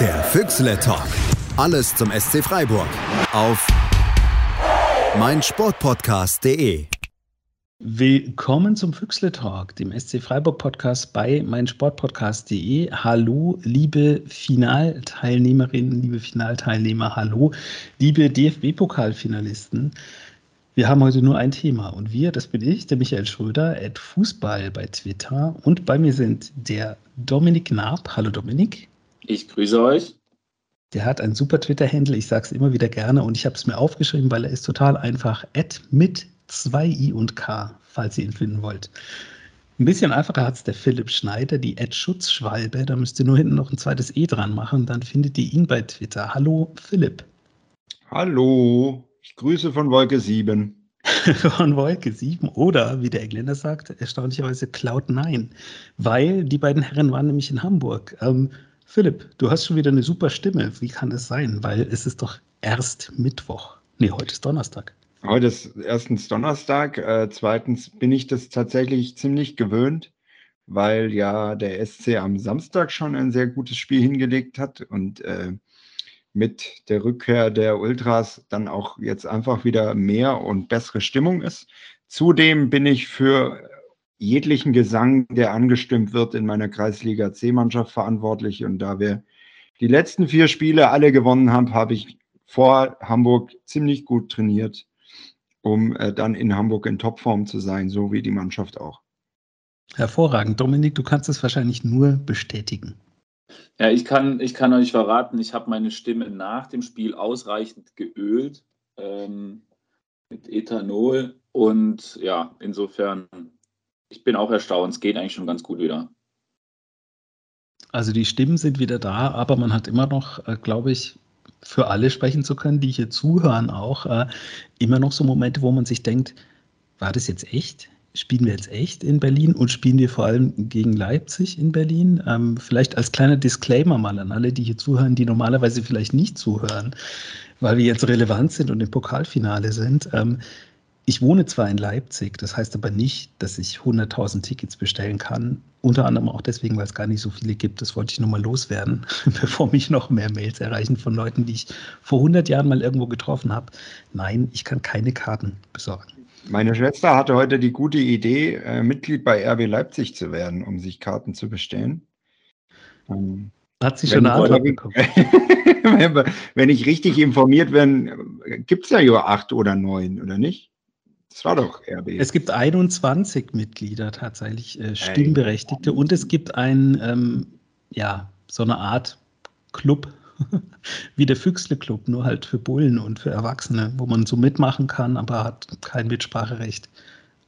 Der Füchsle Talk. Alles zum SC Freiburg. Auf meinsportpodcast.de. Willkommen zum Füchsle Talk, dem SC Freiburg Podcast bei meinsportpodcast.de. Hallo, liebe Finalteilnehmerinnen, liebe Finalteilnehmer, hallo, liebe DFB-Pokalfinalisten. Wir haben heute nur ein Thema und wir, das bin ich, der Michael Schröder, at Fußball bei Twitter und bei mir sind der Dominik Naab. Hallo Dominik. Ich grüße euch. Der hat einen super Twitter-Handle, ich sage es immer wieder gerne und ich habe es mir aufgeschrieben, weil er ist total einfach. At mit 2 i und k, falls ihr ihn finden wollt. Ein bisschen einfacher hat es der Philipp Schneider, die Ad Schutzschwalbe. Da müsst ihr nur hinten noch ein zweites E dran machen, dann findet ihr ihn bei Twitter. Hallo Philipp. Hallo, ich grüße von Wolke 7. von Wolke 7 oder, wie der Engländer sagt, erstaunlicherweise Cloud 9, weil die beiden Herren waren nämlich in Hamburg. Ähm, Philipp, du hast schon wieder eine super Stimme. Wie kann das sein? Weil es ist doch erst Mittwoch. Nee, heute ist Donnerstag. Heute ist erstens Donnerstag. Äh, zweitens bin ich das tatsächlich ziemlich gewöhnt, weil ja der SC am Samstag schon ein sehr gutes Spiel hingelegt hat und äh, mit der Rückkehr der Ultras dann auch jetzt einfach wieder mehr und bessere Stimmung ist. Zudem bin ich für jeglichen Gesang, der angestimmt wird, in meiner Kreisliga C-Mannschaft verantwortlich. Und da wir die letzten vier Spiele alle gewonnen haben, habe ich vor Hamburg ziemlich gut trainiert, um äh, dann in Hamburg in Topform zu sein, so wie die Mannschaft auch. Hervorragend. Dominik, du kannst es wahrscheinlich nur bestätigen. Ja, ich kann, ich kann euch verraten, ich habe meine Stimme nach dem Spiel ausreichend geölt ähm, mit Ethanol. Und ja, insofern ich bin auch erstaunt. Es geht eigentlich schon ganz gut wieder. Also die Stimmen sind wieder da, aber man hat immer noch, äh, glaube ich, für alle sprechen zu können, die hier zuhören, auch äh, immer noch so Momente, wo man sich denkt, war das jetzt echt? Spielen wir jetzt echt in Berlin und spielen wir vor allem gegen Leipzig in Berlin? Ähm, vielleicht als kleiner Disclaimer mal an alle, die hier zuhören, die normalerweise vielleicht nicht zuhören, weil wir jetzt relevant sind und im Pokalfinale sind. Ähm, ich wohne zwar in Leipzig, das heißt aber nicht, dass ich 100.000 Tickets bestellen kann. Unter anderem auch deswegen, weil es gar nicht so viele gibt. Das wollte ich nur mal loswerden, bevor mich noch mehr Mails erreichen von Leuten, die ich vor 100 Jahren mal irgendwo getroffen habe. Nein, ich kann keine Karten besorgen. Meine Schwester hatte heute die gute Idee, äh, Mitglied bei RB Leipzig zu werden, um sich Karten zu bestellen. Ähm, Hat sie schon eine Antwort bekommen? wenn ich richtig informiert bin, gibt es ja nur acht oder neun, oder nicht? Das war doch RB. Es gibt 21 Mitglieder tatsächlich, äh, Stimmberechtigte. Ey. Und es gibt ein, ähm, ja, so eine Art Club, wie der Füchsle Club, nur halt für Bullen und für Erwachsene, wo man so mitmachen kann, aber hat kein Mitspracherecht.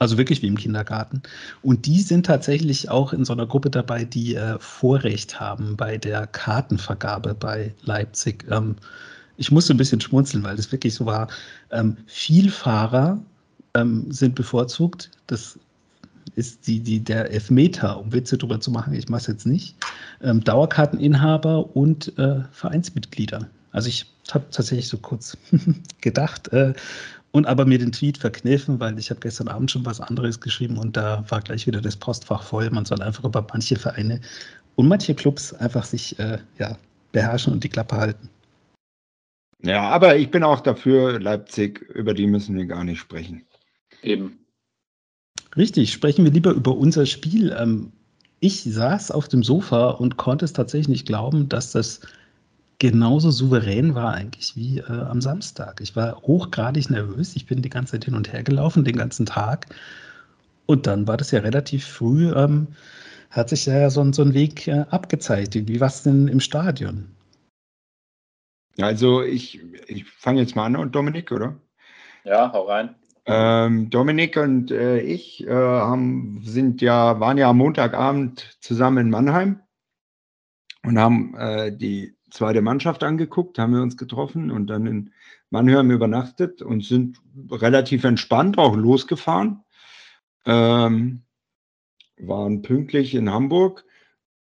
Also wirklich wie im Kindergarten. Und die sind tatsächlich auch in so einer Gruppe dabei, die äh, Vorrecht haben bei der Kartenvergabe bei Leipzig. Ähm, ich musste ein bisschen schmunzeln, weil das wirklich so war. Ähm, Vielfahrer ähm, sind bevorzugt. Das ist die, die, der Elfmeter, um Witze drüber zu machen. Ich mache es jetzt nicht. Ähm, Dauerkarteninhaber und äh, Vereinsmitglieder. Also ich habe tatsächlich so kurz gedacht äh, und aber mir den Tweet verkniffen, weil ich habe gestern Abend schon was anderes geschrieben und da war gleich wieder das Postfach voll. Man soll einfach über manche Vereine und manche Clubs einfach sich äh, ja, beherrschen und die Klappe halten. Ja, aber ich bin auch dafür, Leipzig, über die müssen wir gar nicht sprechen. Eben. Richtig, sprechen wir lieber über unser Spiel. Ähm, ich saß auf dem Sofa und konnte es tatsächlich nicht glauben, dass das genauso souverän war eigentlich wie äh, am Samstag. Ich war hochgradig nervös. Ich bin die ganze Zeit hin und her gelaufen, den ganzen Tag. Und dann war das ja relativ früh, ähm, hat sich ja so, so ein Weg äh, abgezeichnet. Wie war es denn im Stadion? Also ich, ich fange jetzt mal an, Dominik, oder? Ja, hau rein. Ähm, Dominik und äh, ich äh, haben, sind ja, waren ja am Montagabend zusammen in Mannheim und haben äh, die zweite Mannschaft angeguckt, haben wir uns getroffen und dann in Mannheim übernachtet und sind relativ entspannt auch losgefahren. Ähm, waren pünktlich in Hamburg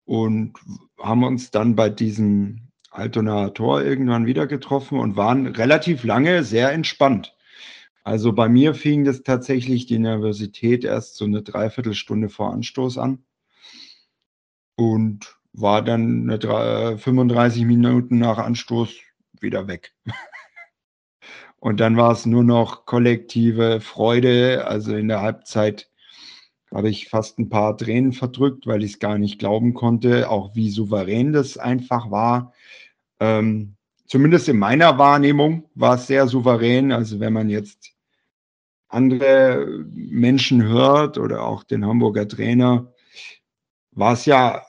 und haben uns dann bei diesem Altonaer Tor irgendwann wieder getroffen und waren relativ lange sehr entspannt. Also bei mir fing das tatsächlich die Nervosität erst so eine Dreiviertelstunde vor Anstoß an. Und war dann 35 Minuten nach Anstoß wieder weg. Und dann war es nur noch kollektive Freude. Also in der Halbzeit habe ich fast ein paar Tränen verdrückt, weil ich es gar nicht glauben konnte, auch wie souverän das einfach war. Ähm, zumindest in meiner Wahrnehmung war es sehr souverän. Also wenn man jetzt andere Menschen hört oder auch den Hamburger Trainer, war es ja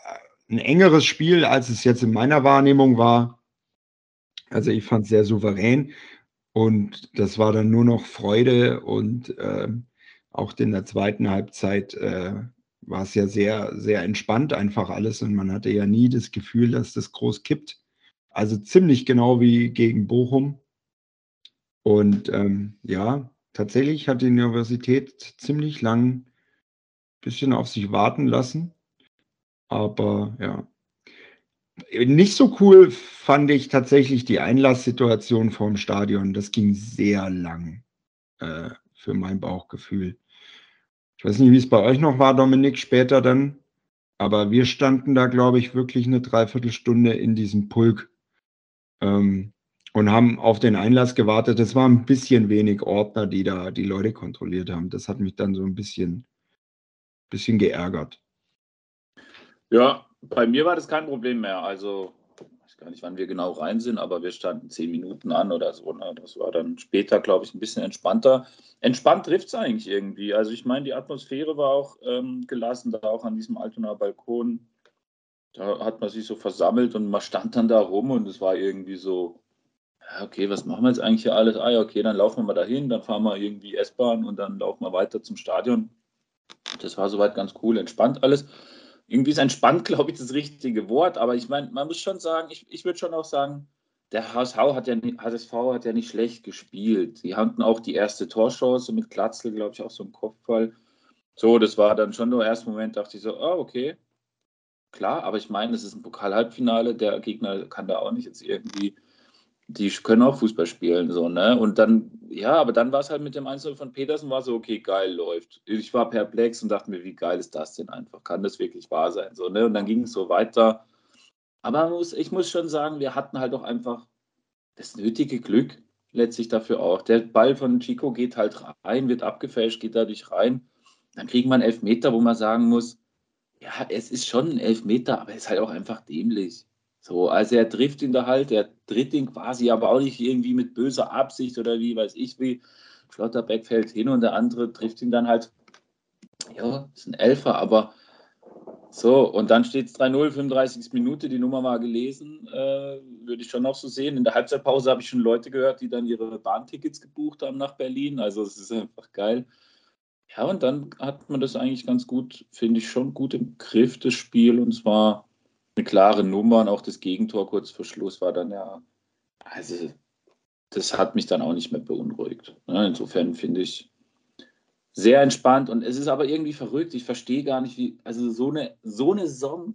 ein engeres Spiel, als es jetzt in meiner Wahrnehmung war. Also ich fand es sehr souverän und das war dann nur noch Freude und äh, auch in der zweiten Halbzeit äh, war es ja sehr, sehr entspannt einfach alles und man hatte ja nie das Gefühl, dass das groß kippt. Also ziemlich genau wie gegen Bochum. Und ähm, ja, tatsächlich hat die Universität ziemlich lang ein bisschen auf sich warten lassen. Aber ja. Nicht so cool fand ich tatsächlich die Einlasssituation vorm Stadion. Das ging sehr lang äh, für mein Bauchgefühl. Ich weiß nicht, wie es bei euch noch war, Dominik, später dann. Aber wir standen da, glaube ich, wirklich eine Dreiviertelstunde in diesem Pulk. Ähm, und haben auf den Einlass gewartet. Es waren ein bisschen wenig Ordner, die da die Leute kontrolliert haben. Das hat mich dann so ein bisschen, bisschen geärgert. Ja, bei mir war das kein Problem mehr. Also, ich weiß gar nicht, wann wir genau rein sind, aber wir standen zehn Minuten an oder so. Ne? Das war dann später, glaube ich, ein bisschen entspannter. Entspannt trifft es eigentlich irgendwie. Also, ich meine, die Atmosphäre war auch ähm, gelassen, da auch an diesem Altonaer Balkon. Da hat man sich so versammelt und man stand dann da rum und es war irgendwie so, okay, was machen wir jetzt eigentlich hier alles? Ah ja, okay, dann laufen wir mal dahin, dann fahren wir irgendwie S-Bahn und dann laufen wir weiter zum Stadion. Das war soweit ganz cool, entspannt alles. Irgendwie ist entspannt, glaube ich, das richtige Wort, aber ich meine, man muss schon sagen, ich, ich würde schon auch sagen, der HSV hat ja, HSV hat ja nicht schlecht gespielt. Die hatten auch die erste Torchance mit Klatzel, glaube ich, auch so im Kopfball. So, das war dann schon der erste Moment, dachte ich so, oh, okay, klar, aber ich meine, es ist ein Pokal-Halbfinale, der Gegner kann da auch nicht jetzt irgendwie die können auch Fußball spielen, so, ne? Und dann, ja, aber dann war es halt mit dem Einzel von Petersen, war so, okay, geil, läuft. Ich war perplex und dachte mir, wie geil ist das denn einfach? Kann das wirklich wahr sein? So, ne? Und dann ging es so weiter. Aber muss, ich muss schon sagen, wir hatten halt auch einfach das nötige Glück letztlich dafür auch. Der Ball von Chico geht halt rein, wird abgefälscht, geht dadurch rein. Dann kriegen wir einen Elfmeter, wo man sagen muss, ja, es ist schon ein Elfmeter, aber es ist halt auch einfach dämlich. So, also er trifft ihn da halt, er tritt ihn quasi, aber auch nicht irgendwie mit böser Absicht oder wie weiß ich wie. Schlotterbeck fällt hin und der andere trifft ihn dann halt. Ja, ist ein Elfer, aber so, und dann steht es 3-0, 35. Minute, die Nummer mal gelesen, äh, würde ich schon noch so sehen. In der Halbzeitpause habe ich schon Leute gehört, die dann ihre Bahntickets gebucht haben nach Berlin. Also es ist einfach geil. Ja, und dann hat man das eigentlich ganz gut, finde ich, schon gut im Griff, das Spiel. Und zwar eine klare Nummer und auch das Gegentor kurz vor Schluss war dann ja, also das hat mich dann auch nicht mehr beunruhigt. Ne? Insofern finde ich sehr entspannt und es ist aber irgendwie verrückt. Ich verstehe gar nicht, wie, also so eine, so eine Saison,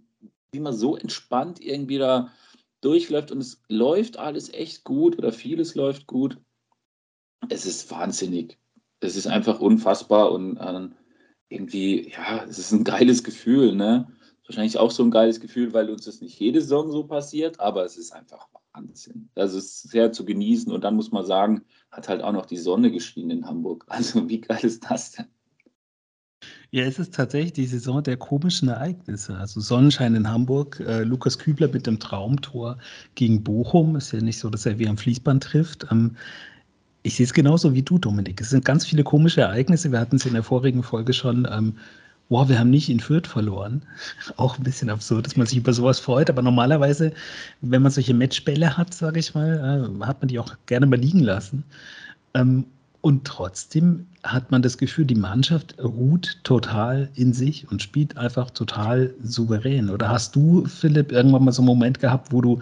wie man so entspannt irgendwie da durchläuft und es läuft alles echt gut oder vieles läuft gut. Es ist wahnsinnig. Es ist einfach unfassbar und äh, irgendwie, ja, es ist ein geiles Gefühl, ne? Wahrscheinlich auch so ein geiles Gefühl, weil uns das nicht jede Saison so passiert, aber es ist einfach Wahnsinn. Also es ist sehr zu genießen und dann muss man sagen, hat halt auch noch die Sonne geschienen in Hamburg. Also wie geil ist das denn? Ja, es ist tatsächlich die Saison der komischen Ereignisse. Also Sonnenschein in Hamburg, äh, Lukas Kübler mit dem Traumtor gegen Bochum. Ist ja nicht so, dass er wie am Fließband trifft. Ähm, ich sehe es genauso wie du, Dominik. Es sind ganz viele komische Ereignisse. Wir hatten es in der vorigen Folge schon. Ähm, wow, wir haben nicht in Fürth verloren. Auch ein bisschen absurd, dass man sich über sowas freut. Aber normalerweise, wenn man solche Matchbälle hat, sage ich mal, äh, hat man die auch gerne mal liegen lassen. Ähm, und trotzdem hat man das Gefühl, die Mannschaft ruht total in sich und spielt einfach total souverän. Oder hast du, Philipp, irgendwann mal so einen Moment gehabt, wo du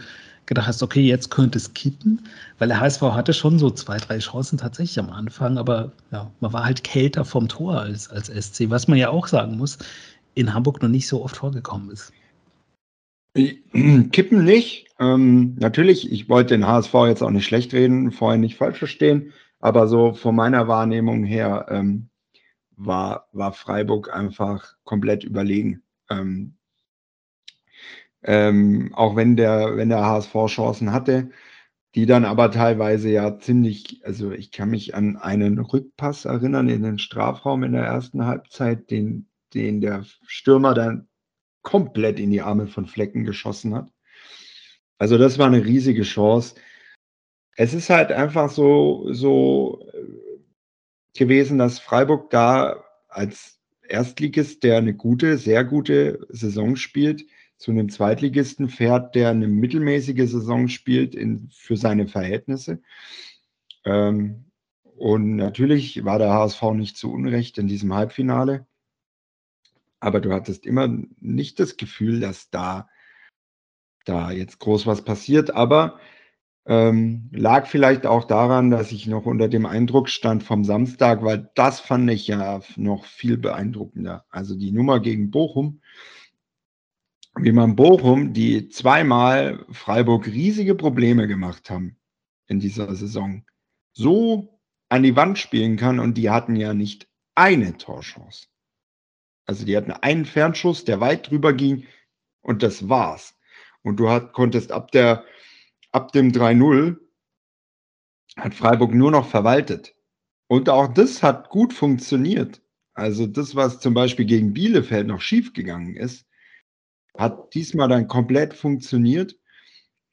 gedacht hast, okay, jetzt könnte es kippen, weil der HSV hatte schon so zwei, drei Chancen tatsächlich am Anfang, aber ja, man war halt kälter vom Tor als, als SC, was man ja auch sagen muss, in Hamburg noch nicht so oft vorgekommen ist. Kippen nicht. Ähm, natürlich, ich wollte den HSV jetzt auch nicht schlecht reden, vorher nicht falsch verstehen, aber so von meiner Wahrnehmung her ähm, war, war Freiburg einfach komplett überlegen. Ähm, ähm, auch wenn der, wenn der HSV Chancen hatte, die dann aber teilweise ja ziemlich, also ich kann mich an einen Rückpass erinnern in den Strafraum in der ersten Halbzeit, den, den der Stürmer dann komplett in die Arme von Flecken geschossen hat. Also das war eine riesige Chance. Es ist halt einfach so, so äh, gewesen, dass Freiburg da als Erstligist, der eine gute, sehr gute Saison spielt, zu einem Zweitligisten fährt, der eine mittelmäßige Saison spielt in, für seine Verhältnisse. Ähm, und natürlich war der HSV nicht zu Unrecht in diesem Halbfinale. Aber du hattest immer nicht das Gefühl, dass da, da jetzt groß was passiert. Aber ähm, lag vielleicht auch daran, dass ich noch unter dem Eindruck stand vom Samstag, weil das fand ich ja noch viel beeindruckender. Also die Nummer gegen Bochum, wie man Bochum, die zweimal Freiburg riesige Probleme gemacht haben in dieser Saison, so an die Wand spielen kann und die hatten ja nicht eine Torchance. Also die hatten einen Fernschuss, der weit drüber ging und das war's. Und du hat, konntest ab der ab dem 3-0 hat Freiburg nur noch verwaltet. Und auch das hat gut funktioniert. Also das, was zum Beispiel gegen Bielefeld noch schiefgegangen ist, hat diesmal dann komplett funktioniert.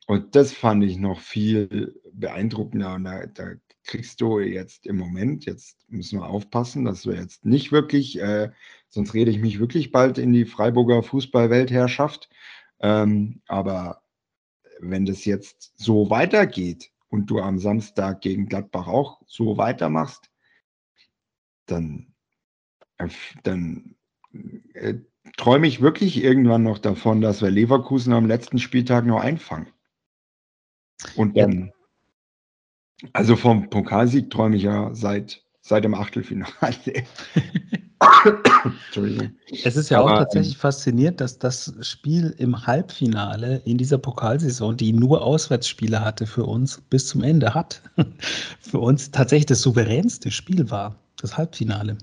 Und das fand ich noch viel beeindruckender. Und da, da kriegst du jetzt im Moment, jetzt müssen wir aufpassen, dass wir jetzt nicht wirklich, äh, sonst rede ich mich wirklich bald in die Freiburger Fußballweltherrschaft. Ähm, aber wenn das jetzt so weitergeht und du am Samstag gegen Gladbach auch so weitermachst, dann, dann äh, träume ich wirklich irgendwann noch davon, dass wir Leverkusen am letzten Spieltag noch einfangen. Und dann, also vom Pokalsieg träume ich ja seit, seit dem Achtelfinale. Es ist ja Aber, auch tatsächlich ähm, faszinierend, dass das Spiel im Halbfinale in dieser Pokalsaison, die nur Auswärtsspiele hatte für uns, bis zum Ende hat, für uns tatsächlich das souveränste Spiel war, das Halbfinale.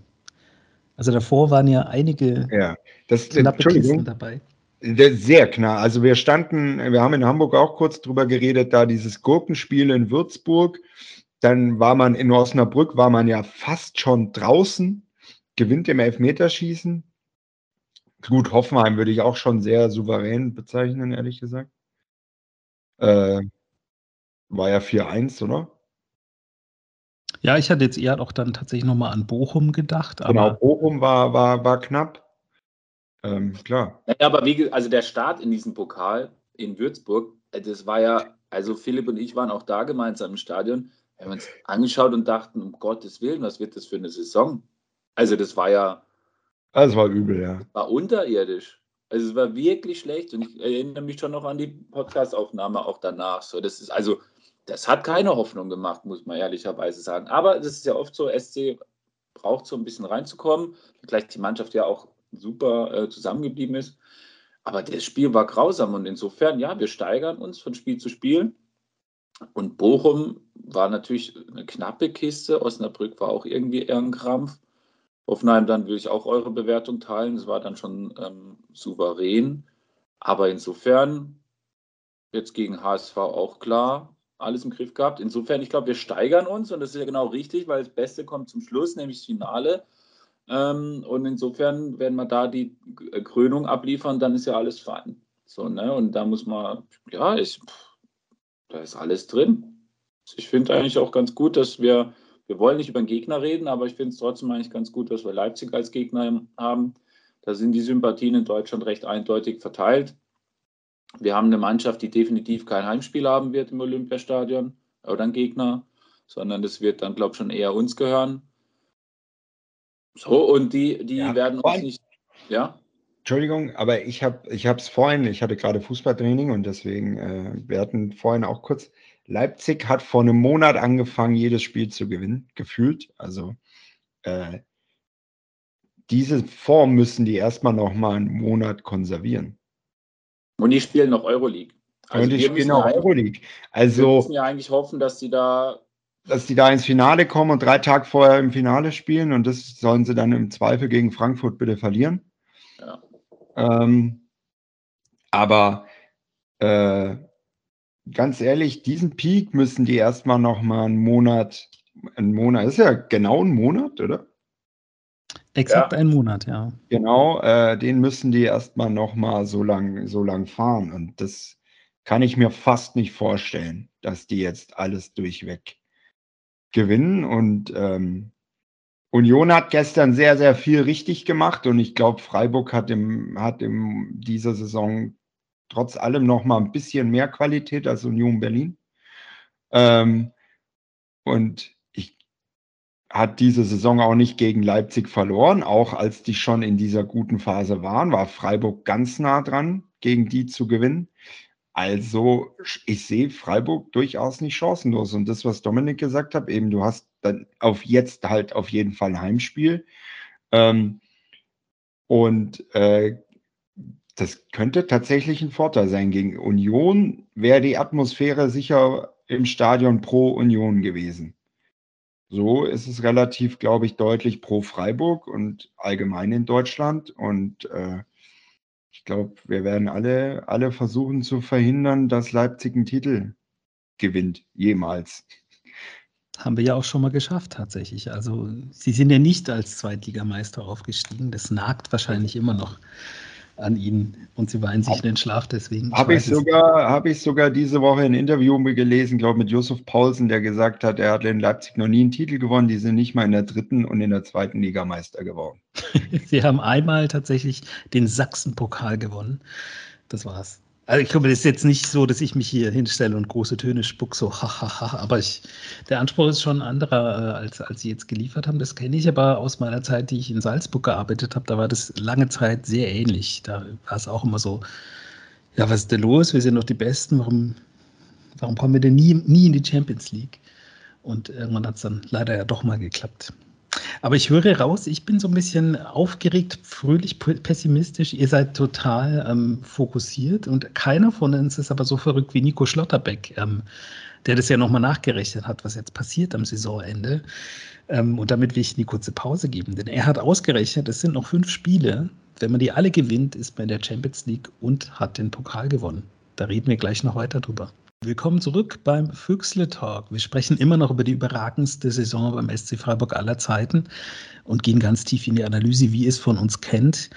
Also davor waren ja einige ja, das, knappe Kisten dabei. Sehr knapp. Also wir standen, wir haben in Hamburg auch kurz drüber geredet, da dieses Gurkenspiel in Würzburg, dann war man in Osnabrück, war man ja fast schon draußen gewinnt im Elfmeterschießen. Gut, Hoffenheim würde ich auch schon sehr souverän bezeichnen, ehrlich gesagt. Äh, war ja 4-1, oder? Ja, ich hatte jetzt eher auch dann tatsächlich nochmal an Bochum gedacht. genau, Bochum war, war, war knapp. Ähm, klar. Naja, aber wie, also der Start in diesem Pokal in Würzburg, äh, das war ja, also Philipp und ich waren auch da gemeinsam im Stadion. Wir haben uns angeschaut und dachten, um Gottes Willen, was wird das für eine Saison? Also das war ja. Das war übel, ja. War unterirdisch. Also es war wirklich schlecht und ich erinnere mich schon noch an die Podcastaufnahme auch danach. So, das ist also, das hat keine Hoffnung gemacht, muss man ehrlicherweise sagen. Aber das ist ja oft so, SC braucht so ein bisschen reinzukommen, gleich die Mannschaft ja auch super äh, zusammengeblieben ist. Aber das Spiel war grausam und insofern, ja, wir steigern uns von Spiel zu Spiel. Und Bochum war natürlich eine knappe Kiste. Osnabrück war auch irgendwie eher ein Krampf. Hoffenheim, dann will ich auch eure Bewertung teilen. Es war dann schon ähm, souverän. Aber insofern, jetzt gegen HSV auch klar, alles im Griff gehabt. Insofern, ich glaube, wir steigern uns und das ist ja genau richtig, weil das Beste kommt zum Schluss, nämlich das Finale. Ähm, und insofern, wenn wir da die Krönung abliefern, dann ist ja alles fein. So, ne? Und da muss man, ja, ich, da ist alles drin. Ich finde eigentlich auch ganz gut, dass wir wir wollen nicht über den Gegner reden, aber ich finde es trotzdem eigentlich ganz gut, dass wir Leipzig als Gegner haben. Da sind die Sympathien in Deutschland recht eindeutig verteilt. Wir haben eine Mannschaft, die definitiv kein Heimspiel haben wird im Olympiastadion oder ein Gegner, sondern das wird dann, glaube ich, schon eher uns gehören. So, und die, die ja, werden uns nicht. Ja? Entschuldigung, aber ich habe es vorhin, ich hatte gerade Fußballtraining und deswegen, äh, wir hatten vorhin auch kurz, Leipzig hat vor einem Monat angefangen, jedes Spiel zu gewinnen, gefühlt. Also äh, diese Form müssen die erstmal noch mal einen Monat konservieren. Und die spielen noch Euroleague. Also und die spielen noch Euroleague. Also wir müssen ja eigentlich hoffen, dass die da dass die da ins Finale kommen und drei Tage vorher im Finale spielen und das sollen sie dann im Zweifel gegen Frankfurt bitte verlieren. Ja. Ähm, aber äh, ganz ehrlich, diesen Peak müssen die erstmal noch mal einen Monat, einen Monat, ist ja genau ein Monat, oder? Exakt ja. ein Monat, ja. Genau, äh, den müssen die erstmal noch mal so lang, so lang fahren und das kann ich mir fast nicht vorstellen, dass die jetzt alles durchweg gewinnen und ähm, Union hat gestern sehr, sehr viel richtig gemacht und ich glaube, Freiburg hat im, hat in dieser Saison trotz allem noch mal ein bisschen mehr Qualität als Union Berlin. Ähm, und hat diese Saison auch nicht gegen Leipzig verloren, auch als die schon in dieser guten Phase waren, war Freiburg ganz nah dran, gegen die zu gewinnen. Also ich sehe Freiburg durchaus nicht chancenlos. Und das, was Dominik gesagt hat, eben du hast dann auf jetzt halt auf jeden Fall Heimspiel. Ähm, und äh, das könnte tatsächlich ein Vorteil sein. Gegen Union wäre die Atmosphäre sicher im Stadion pro Union gewesen. So ist es relativ, glaube ich, deutlich pro Freiburg und allgemein in Deutschland. Und äh, ich glaube, wir werden alle, alle versuchen zu verhindern, dass Leipzig einen Titel gewinnt, jemals. Haben wir ja auch schon mal geschafft, tatsächlich. Also, sie sind ja nicht als Zweitligameister aufgestiegen. Das nagt wahrscheinlich immer noch an ihnen und sie weinen sich in den Schlaf deswegen. Habe ich, sogar, hab ich sogar diese Woche ein Interview gelesen, glaube mit Josef Paulsen, der gesagt hat, er hat in Leipzig noch nie einen Titel gewonnen. Die sind nicht mal in der dritten und in der zweiten Liga Meister geworden. sie haben einmal tatsächlich den Sachsen-Pokal gewonnen. Das war's. Also ich glaube, das ist jetzt nicht so, dass ich mich hier hinstelle und große Töne spuck, so hahaha, aber ich, der Anspruch ist schon anderer, äh, als, als Sie jetzt geliefert haben. Das kenne ich aber aus meiner Zeit, die ich in Salzburg gearbeitet habe. Da war das lange Zeit sehr ähnlich. Da war es auch immer so, ja, was ist denn los? Wir sind doch die Besten. Warum, warum kommen wir denn nie, nie in die Champions League? Und irgendwann hat es dann leider ja doch mal geklappt. Aber ich höre raus, ich bin so ein bisschen aufgeregt, fröhlich, pessimistisch. Ihr seid total ähm, fokussiert und keiner von uns ist aber so verrückt wie Nico Schlotterbeck, ähm, der das ja nochmal nachgerechnet hat, was jetzt passiert am Saisonende. Ähm, und damit will ich eine kurze Pause geben, denn er hat ausgerechnet, es sind noch fünf Spiele. Wenn man die alle gewinnt, ist man in der Champions League und hat den Pokal gewonnen. Da reden wir gleich noch weiter drüber. Willkommen zurück beim Füchsle Talk. Wir sprechen immer noch über die überragendste Saison beim SC Freiburg aller Zeiten und gehen ganz tief in die Analyse, wie es von uns kennt.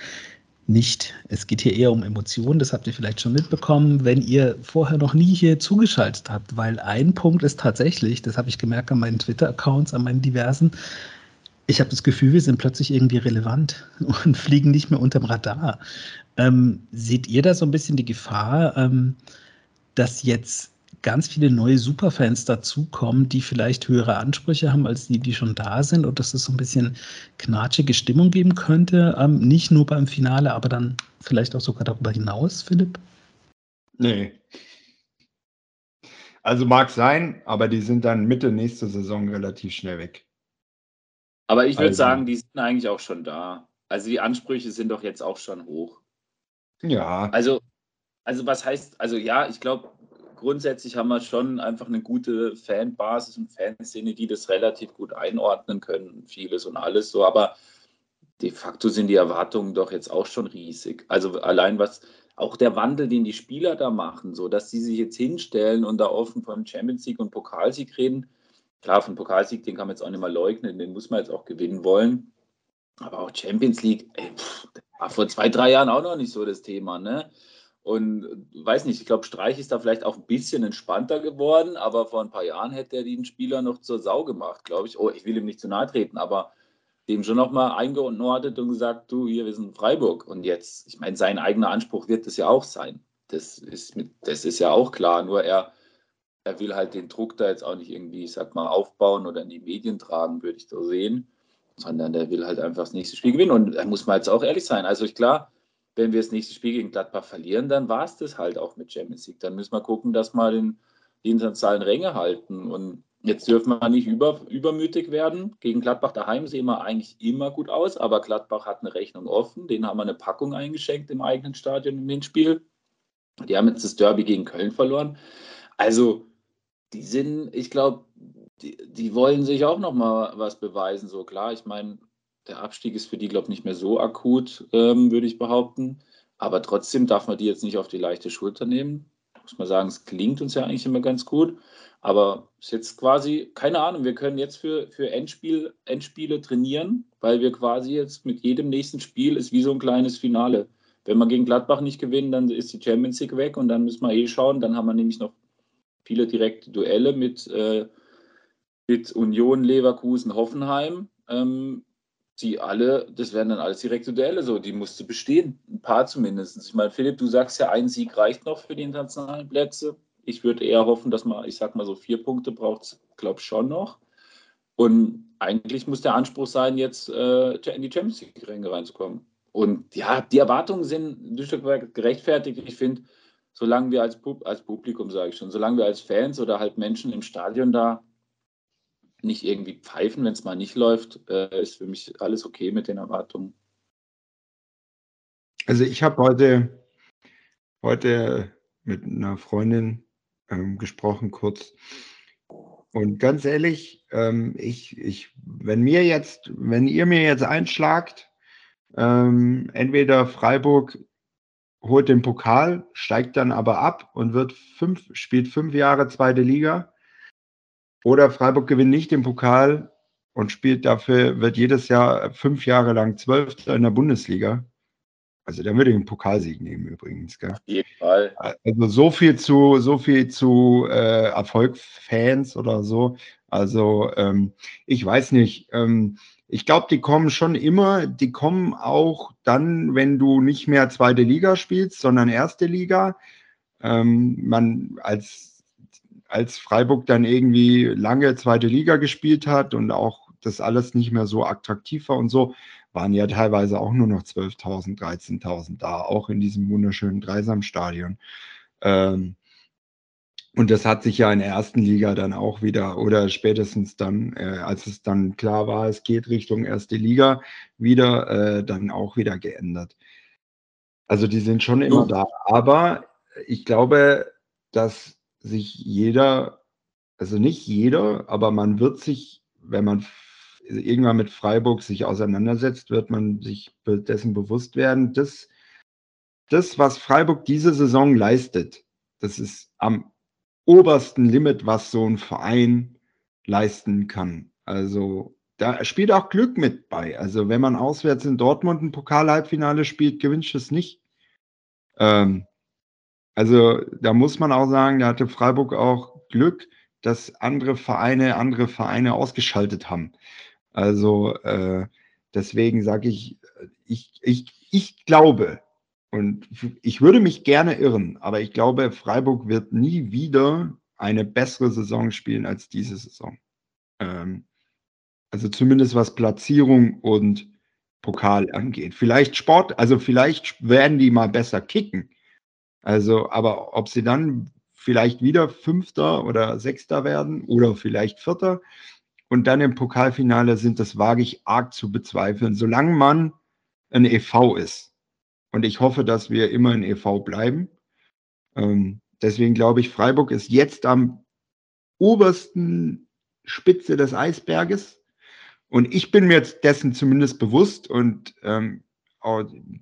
Nicht. Es geht hier eher um Emotionen, das habt ihr vielleicht schon mitbekommen, wenn ihr vorher noch nie hier zugeschaltet habt, weil ein Punkt ist tatsächlich, das habe ich gemerkt an meinen Twitter-Accounts, an meinen diversen, ich habe das Gefühl, wir sind plötzlich irgendwie relevant und fliegen nicht mehr unterm Radar. Ähm, seht ihr da so ein bisschen die Gefahr, ähm, dass jetzt ganz viele neue Superfans dazukommen, die vielleicht höhere Ansprüche haben als die, die schon da sind und dass es so ein bisschen knatschige Stimmung geben könnte, ähm, nicht nur beim Finale, aber dann vielleicht auch sogar darüber hinaus, Philipp? Nee. Also mag sein, aber die sind dann Mitte nächste Saison relativ schnell weg. Aber ich würde also, sagen, die sind eigentlich auch schon da. Also die Ansprüche sind doch jetzt auch schon hoch. Ja. Also, also was heißt, also ja, ich glaube, grundsätzlich haben wir schon einfach eine gute Fanbasis und Fanszene, die das relativ gut einordnen können, vieles und alles so. Aber de facto sind die Erwartungen doch jetzt auch schon riesig. Also allein was auch der Wandel, den die Spieler da machen, so dass sie sich jetzt hinstellen und da offen von Champions League und Pokalsieg reden. Klar, von Pokalsieg, den kann man jetzt auch nicht mal leugnen, den muss man jetzt auch gewinnen wollen. Aber auch Champions League, ey, pff, war vor zwei, drei Jahren auch noch nicht so das Thema, ne? Und äh, weiß nicht, ich glaube, Streich ist da vielleicht auch ein bisschen entspannter geworden, aber vor ein paar Jahren hätte er den Spieler noch zur Sau gemacht, glaube ich. Oh, ich will ihm nicht zu nahe treten, aber dem schon nochmal eingeordnet und gesagt, du, hier, wir sind Freiburg. Und jetzt, ich meine, sein eigener Anspruch wird es ja auch sein. Das ist, mit, das ist ja auch klar. Nur er, er will halt den Druck da jetzt auch nicht irgendwie, ich sag mal, aufbauen oder in die Medien tragen, würde ich so sehen. Sondern der will halt einfach das nächste Spiel gewinnen. Und da muss man jetzt auch ehrlich sein. Also ich klar, wenn wir das nächste Spiel gegen Gladbach verlieren, dann war es das halt auch mit Champions League. Dann müssen wir gucken, dass wir den, die internationalen Ränge halten. Und jetzt dürfen wir nicht über, übermütig werden. Gegen Gladbach daheim sehen wir eigentlich immer gut aus, aber Gladbach hat eine Rechnung offen. Den haben wir eine Packung eingeschenkt im eigenen Stadion im Hinspiel. Die haben jetzt das Derby gegen Köln verloren. Also, die sind, ich glaube, die, die wollen sich auch noch mal was beweisen. So klar, ich meine, der Abstieg ist für die, glaube ich, nicht mehr so akut, ähm, würde ich behaupten. Aber trotzdem darf man die jetzt nicht auf die leichte Schulter nehmen. muss man sagen, es klingt uns ja eigentlich immer ganz gut. Aber es ist jetzt quasi, keine Ahnung, wir können jetzt für, für Endspiel, Endspiele trainieren, weil wir quasi jetzt mit jedem nächsten Spiel ist wie so ein kleines Finale. Wenn wir gegen Gladbach nicht gewinnen, dann ist die Champions League weg und dann müssen wir eh schauen. Dann haben wir nämlich noch viele direkte Duelle mit, äh, mit Union, Leverkusen, Hoffenheim. Ähm, die alle, das wären dann alles direkte Duelle, so, die musste bestehen. Ein paar zumindest. Ich meine, Philipp, du sagst ja, ein Sieg reicht noch für die internationalen Plätze. Ich würde eher hoffen, dass man, ich sag mal so, vier Punkte braucht es, glaube schon noch. Und eigentlich muss der Anspruch sein, jetzt äh, in die Champions League-Ränge reinzukommen. Und ja, die Erwartungen sind ein Stück weit gerechtfertigt. Ich finde, solange wir als, Pub als Publikum, sage ich schon, solange wir als Fans oder halt Menschen im Stadion da nicht irgendwie pfeifen, wenn es mal nicht läuft, äh, ist für mich alles okay mit den Erwartungen. Also ich habe heute, heute mit einer Freundin ähm, gesprochen, kurz. Und ganz ehrlich, ähm, ich, ich, wenn mir jetzt, wenn ihr mir jetzt einschlagt, ähm, entweder Freiburg holt den Pokal, steigt dann aber ab und wird fünf, spielt fünf Jahre zweite Liga, oder Freiburg gewinnt nicht den Pokal und spielt dafür, wird jedes Jahr fünf Jahre lang Zwölfter in der Bundesliga. Also da würde ich einen Pokalsieg nehmen übrigens. Gell? Auf jeden Fall. Also so viel zu, so viel zu äh, Erfolgfans oder so. Also ähm, ich weiß nicht. Ähm, ich glaube, die kommen schon immer, die kommen auch dann, wenn du nicht mehr zweite Liga spielst, sondern erste Liga. Ähm, man als, als Freiburg dann irgendwie lange zweite Liga gespielt hat und auch das alles nicht mehr so attraktiv war und so, waren ja teilweise auch nur noch 12.000, 13.000 da, auch in diesem wunderschönen Dreisamstadion. Ähm, und das hat sich ja in der ersten Liga dann auch wieder oder spätestens dann, äh, als es dann klar war, es geht Richtung erste Liga, wieder äh, dann auch wieder geändert. Also die sind schon immer da. Aber ich glaube, dass sich jeder, also nicht jeder, aber man wird sich, wenn man irgendwann mit Freiburg sich auseinandersetzt, wird man sich dessen bewusst werden, dass das, was Freiburg diese Saison leistet, das ist am obersten Limit, was so ein Verein leisten kann. Also da spielt auch Glück mit bei. Also wenn man auswärts in Dortmund ein Pokal-Halbfinale spielt, gewünscht es nicht. Ähm, also da muss man auch sagen, da hatte Freiburg auch Glück, dass andere Vereine andere Vereine ausgeschaltet haben. Also äh, deswegen sage ich, ich, ich, ich glaube, und ich würde mich gerne irren, aber ich glaube, Freiburg wird nie wieder eine bessere Saison spielen als diese Saison. Ähm, also zumindest was Platzierung und Pokal angeht. Vielleicht Sport, also vielleicht werden die mal besser kicken. Also, aber ob sie dann vielleicht wieder Fünfter oder Sechster werden oder vielleicht Vierter, und dann im Pokalfinale sind, das wage ich arg zu bezweifeln, solange man ein EV ist. Und ich hoffe, dass wir immer ein EV bleiben. Ähm, deswegen glaube ich, Freiburg ist jetzt am obersten Spitze des Eisberges. Und ich bin mir jetzt dessen zumindest bewusst und ähm,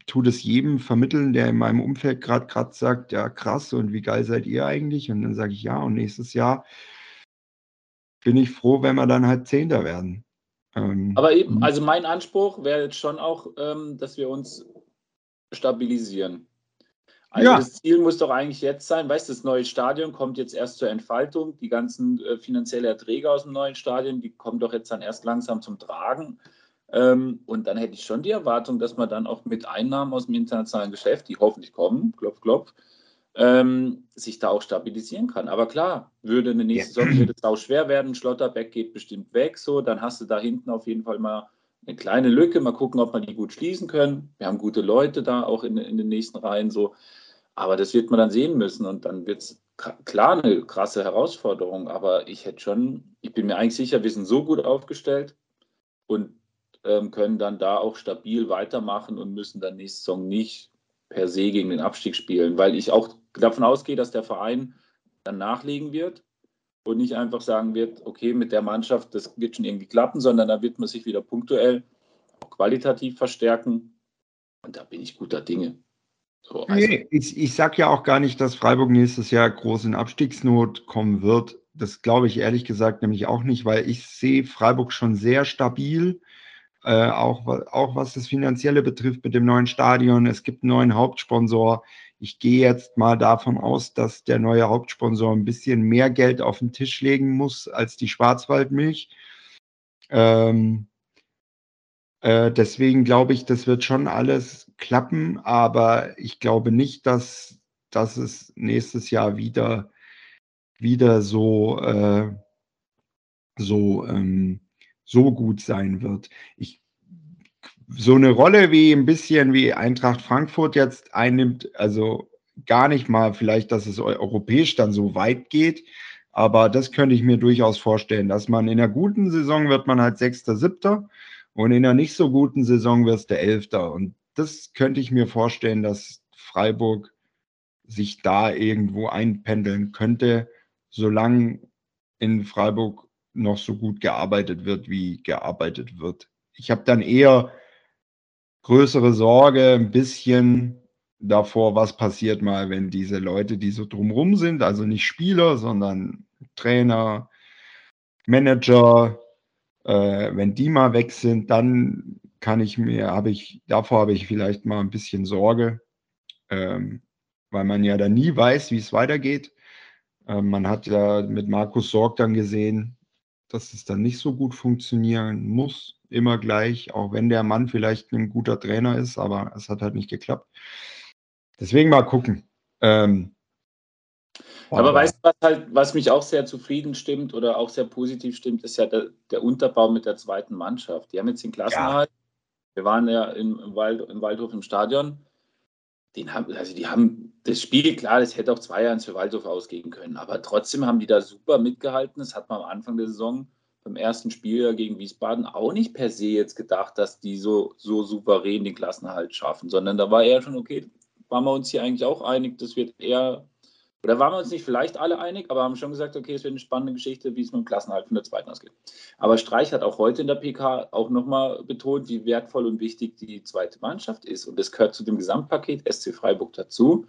tue das jedem vermitteln, der in meinem Umfeld gerade gerade sagt, ja krass und wie geil seid ihr eigentlich? Und dann sage ich ja und nächstes Jahr bin ich froh, wenn wir dann halt Zehnter werden. Ähm, Aber eben, also mein Anspruch wäre jetzt schon auch, ähm, dass wir uns stabilisieren. Also ja. das Ziel muss doch eigentlich jetzt sein, weißt du, das neue Stadion kommt jetzt erst zur Entfaltung. Die ganzen äh, finanziellen Erträge aus dem neuen Stadion, die kommen doch jetzt dann erst langsam zum Tragen. Ähm, und dann hätte ich schon die Erwartung, dass man dann auch mit Einnahmen aus dem internationalen Geschäft, die hoffentlich kommen, klopf, klopf, ähm, sich da auch stabilisieren kann. Aber klar, würde eine nächste ja. Saison wird es auch schwer werden. Schlotterbeck geht bestimmt weg, so dann hast du da hinten auf jeden Fall mal eine kleine Lücke. Mal gucken, ob wir die gut schließen können. Wir haben gute Leute da auch in, in den nächsten Reihen so. Aber das wird man dann sehen müssen und dann wird es klar eine krasse Herausforderung. Aber ich hätte schon, ich bin mir eigentlich sicher, wir sind so gut aufgestellt und können dann da auch stabil weitermachen und müssen dann nächste Saison nicht per se gegen den Abstieg spielen, weil ich auch davon ausgehe, dass der Verein dann nachlegen wird und nicht einfach sagen wird, okay, mit der Mannschaft, das wird schon irgendwie klappen, sondern da wird man sich wieder punktuell qualitativ verstärken. Und da bin ich guter Dinge. So, also. nee, ich, ich sage ja auch gar nicht, dass Freiburg nächstes Jahr groß in Abstiegsnot kommen wird. Das glaube ich ehrlich gesagt nämlich auch nicht, weil ich sehe Freiburg schon sehr stabil, äh, auch, auch was das Finanzielle betrifft mit dem neuen Stadion. Es gibt einen neuen Hauptsponsor. Ich gehe jetzt mal davon aus, dass der neue Hauptsponsor ein bisschen mehr Geld auf den Tisch legen muss als die Schwarzwaldmilch. Ähm, äh, deswegen glaube ich, das wird schon alles klappen, aber ich glaube nicht, dass, dass es nächstes Jahr wieder, wieder so, äh, so, ähm, so gut sein wird. Ich, so eine Rolle wie ein bisschen wie Eintracht Frankfurt jetzt einnimmt, also gar nicht mal vielleicht, dass es europäisch dann so weit geht, aber das könnte ich mir durchaus vorstellen, dass man in einer guten Saison wird man halt Sechster, Siebter und in einer nicht so guten Saison wird es der Elfter. Und das könnte ich mir vorstellen, dass Freiburg sich da irgendwo einpendeln könnte, solange in Freiburg noch so gut gearbeitet wird, wie gearbeitet wird. Ich habe dann eher größere Sorge, ein bisschen davor, was passiert mal, wenn diese Leute, die so drumrum sind, also nicht Spieler, sondern Trainer, Manager, äh, wenn die mal weg sind, dann kann ich mir, habe ich, davor habe ich vielleicht mal ein bisschen Sorge, ähm, weil man ja dann nie weiß, wie es weitergeht. Ähm, man hat ja mit Markus Sorg dann gesehen, dass es dann nicht so gut funktionieren muss immer gleich, auch wenn der Mann vielleicht ein guter Trainer ist, aber es hat halt nicht geklappt. Deswegen mal gucken. Ähm, aber, aber weißt du, was, halt, was mich auch sehr zufrieden stimmt oder auch sehr positiv stimmt, ist ja der, der Unterbau mit der zweiten Mannschaft. Die haben jetzt den Klassenhalt. Ja. Wir waren ja im, im, Wald, im Waldhof im Stadion. Den haben, also die haben das Spiel, klar, das hätte auch 2-1 für Waldhof ausgehen können, aber trotzdem haben die da super mitgehalten. Das hat man am Anfang der Saison beim ersten Spiel gegen Wiesbaden auch nicht per se jetzt gedacht, dass die so, so souverän den Klassenhalt schaffen, sondern da war eher schon, okay, waren wir uns hier eigentlich auch einig, das wird eher, oder waren wir uns nicht vielleicht alle einig, aber haben schon gesagt, okay, es wird eine spannende Geschichte, wie es mit dem Klassenhalt von der zweiten ausgeht. Aber Streich hat auch heute in der PK auch nochmal betont, wie wertvoll und wichtig die zweite Mannschaft ist. Und das gehört zu dem Gesamtpaket SC Freiburg dazu.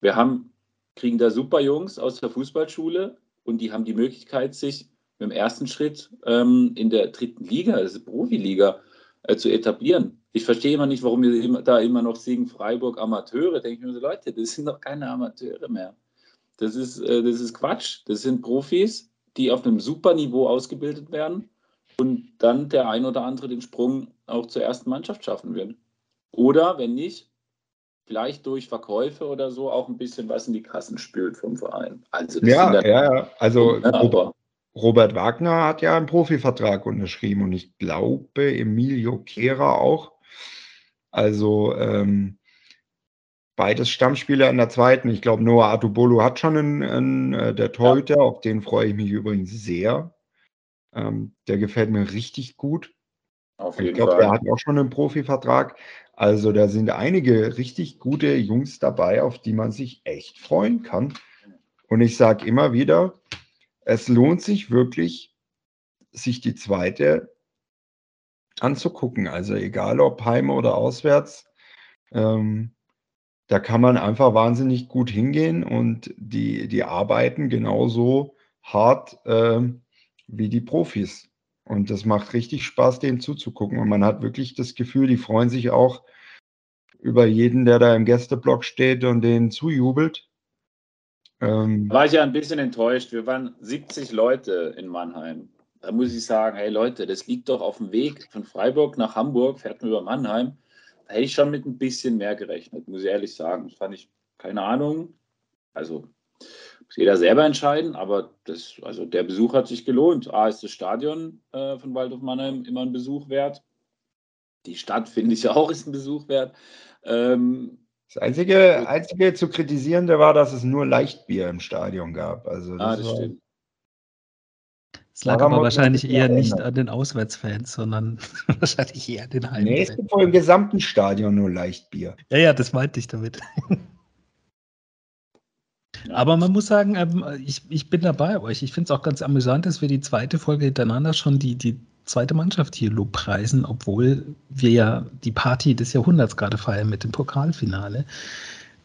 Wir haben, kriegen da super Jungs aus der Fußballschule und die haben die Möglichkeit, sich im ersten Schritt ähm, in der dritten Liga, also Profiliga, äh, zu etablieren. Ich verstehe immer nicht, warum wir da immer noch singen Freiburg Amateure. Denke ich mir so, Leute, das sind doch keine Amateure mehr. Das ist, äh, das ist Quatsch. Das sind Profis, die auf einem super Niveau ausgebildet werden und dann der ein oder andere den Sprung auch zur ersten Mannschaft schaffen wird. Oder wenn nicht, vielleicht durch Verkäufe oder so auch ein bisschen was in die Kassen spült vom Verein. Also ja, ja, also ja, aber, Robert Wagner hat ja einen Profivertrag unterschrieben und ich glaube Emilio Kehrer auch. Also ähm, beides Stammspieler in der zweiten. Ich glaube, Noah Atubolo hat schon einen, einen äh, der Torhüter, ja. auf den freue ich mich übrigens sehr. Ähm, der gefällt mir richtig gut. Auf jeden ich glaube, der hat auch schon einen Profivertrag. Also da sind einige richtig gute Jungs dabei, auf die man sich echt freuen kann. Und ich sage immer wieder, es lohnt sich wirklich, sich die zweite anzugucken. Also egal ob heim oder auswärts, ähm, da kann man einfach wahnsinnig gut hingehen und die, die arbeiten genauso hart äh, wie die Profis. Und das macht richtig Spaß, denen zuzugucken. Und man hat wirklich das Gefühl, die freuen sich auch über jeden, der da im Gästeblock steht und denen zujubelt. Ähm, war ich ja ein bisschen enttäuscht. Wir waren 70 Leute in Mannheim. Da muss ich sagen, hey Leute, das liegt doch auf dem Weg von Freiburg nach Hamburg, fährt man über Mannheim. Hätte ich schon mit ein bisschen mehr gerechnet, muss ich ehrlich sagen. Das fand ich, keine Ahnung. Also muss jeder selber entscheiden, aber das, also der Besuch hat sich gelohnt. A ist das Stadion äh, von Waldhof Mannheim immer ein Besuch wert. Die Stadt, finde ich auch, ist ein Besuch wert. Ähm, das einzige, einzige zu kritisierende war, dass es nur Leichtbier im Stadion gab. Also das, ah, das stimmt. Es lag aber wahrscheinlich eher nicht an den Auswärtsfans, sondern wahrscheinlich eher an den Heimfans. Nee, es gibt wohl im gesamten Stadion nur Leichtbier. Ja, ja, das meinte ich damit. Aber man muss sagen, ähm, ich, ich bin dabei euch. Ich finde es auch ganz amüsant, dass wir die zweite Folge hintereinander schon die, die zweite Mannschaft hier lobpreisen, obwohl wir ja die Party des Jahrhunderts gerade feiern mit dem Pokalfinale.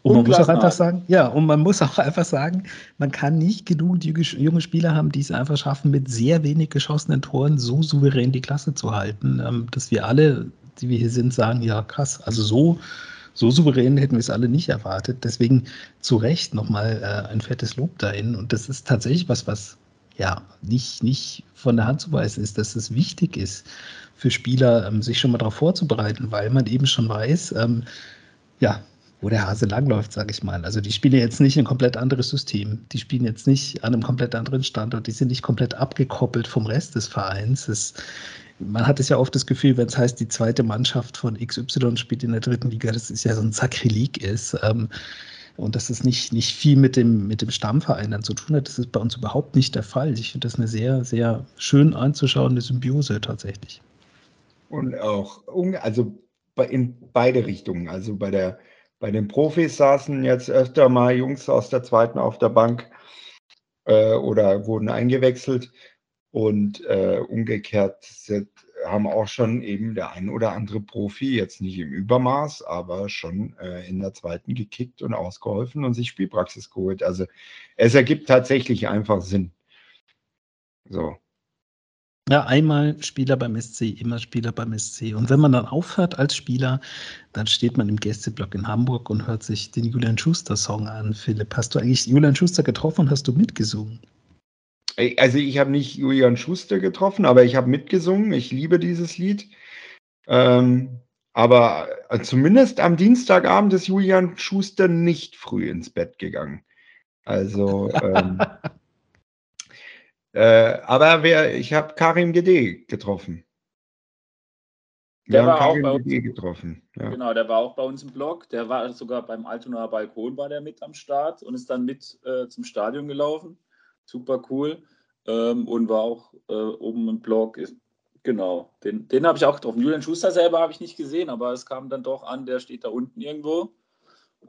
Und man muss auch einfach sagen, ja, und man muss auch einfach sagen, man kann nicht genug junge Spieler haben, die es einfach schaffen, mit sehr wenig geschossenen Toren so souverän die Klasse zu halten, ähm, dass wir alle, die wir hier sind, sagen, ja krass, also so, so souverän hätten wir es alle nicht erwartet. Deswegen zu Recht nochmal äh, ein fettes Lob dahin. Und das ist tatsächlich was, was ja nicht, nicht von der Hand zu weisen ist, dass es wichtig ist für Spieler, ähm, sich schon mal darauf vorzubereiten, weil man eben schon weiß, ähm, ja, wo der Hase langläuft, sage ich mal. Also die spielen jetzt nicht ein komplett anderes System. Die spielen jetzt nicht an einem komplett anderen Standort. Die sind nicht komplett abgekoppelt vom Rest des Vereins. Es, man hat es ja oft das Gefühl, wenn es heißt, die zweite Mannschaft von XY spielt in der dritten Liga, das ist ja so ein Sakrileg ist. Ähm, und dass es nicht, nicht viel mit dem, mit dem Stammverein dann zu tun hat, das ist bei uns überhaupt nicht der Fall. Ich finde das eine sehr, sehr schön anzuschauende Symbiose tatsächlich. Und auch, also in beide Richtungen. Also bei der bei den Profis saßen jetzt öfter mal Jungs aus der zweiten auf der Bank äh, oder wurden eingewechselt. Und äh, umgekehrt sind, haben auch schon eben der ein oder andere Profi, jetzt nicht im Übermaß, aber schon äh, in der zweiten gekickt und ausgeholfen und sich Spielpraxis geholt. Also es ergibt tatsächlich einfach Sinn. So. Ja, einmal Spieler beim SC, immer Spieler beim SC. Und wenn man dann aufhört als Spieler, dann steht man im Gästeblock in Hamburg und hört sich den Julian Schuster-Song an. Philipp, hast du eigentlich Julian Schuster getroffen und hast du mitgesungen? Also ich habe nicht Julian Schuster getroffen, aber ich habe mitgesungen. Ich liebe dieses Lied. Ähm, aber äh, zumindest am Dienstagabend ist Julian Schuster nicht früh ins Bett gegangen. Also ähm, Äh, aber wer, ich habe Karim Gede getroffen. Wir der war Karim auch bei Gede getroffen. Ja. Genau, der war auch bei uns im Blog. Der war sogar beim Altonaer Balkon war der mit am Start und ist dann mit äh, zum Stadion gelaufen. Super cool. Ähm, und war auch äh, oben im Blog. Ist, genau, den, den habe ich auch getroffen. Julian Schuster selber habe ich nicht gesehen, aber es kam dann doch an, der steht da unten irgendwo.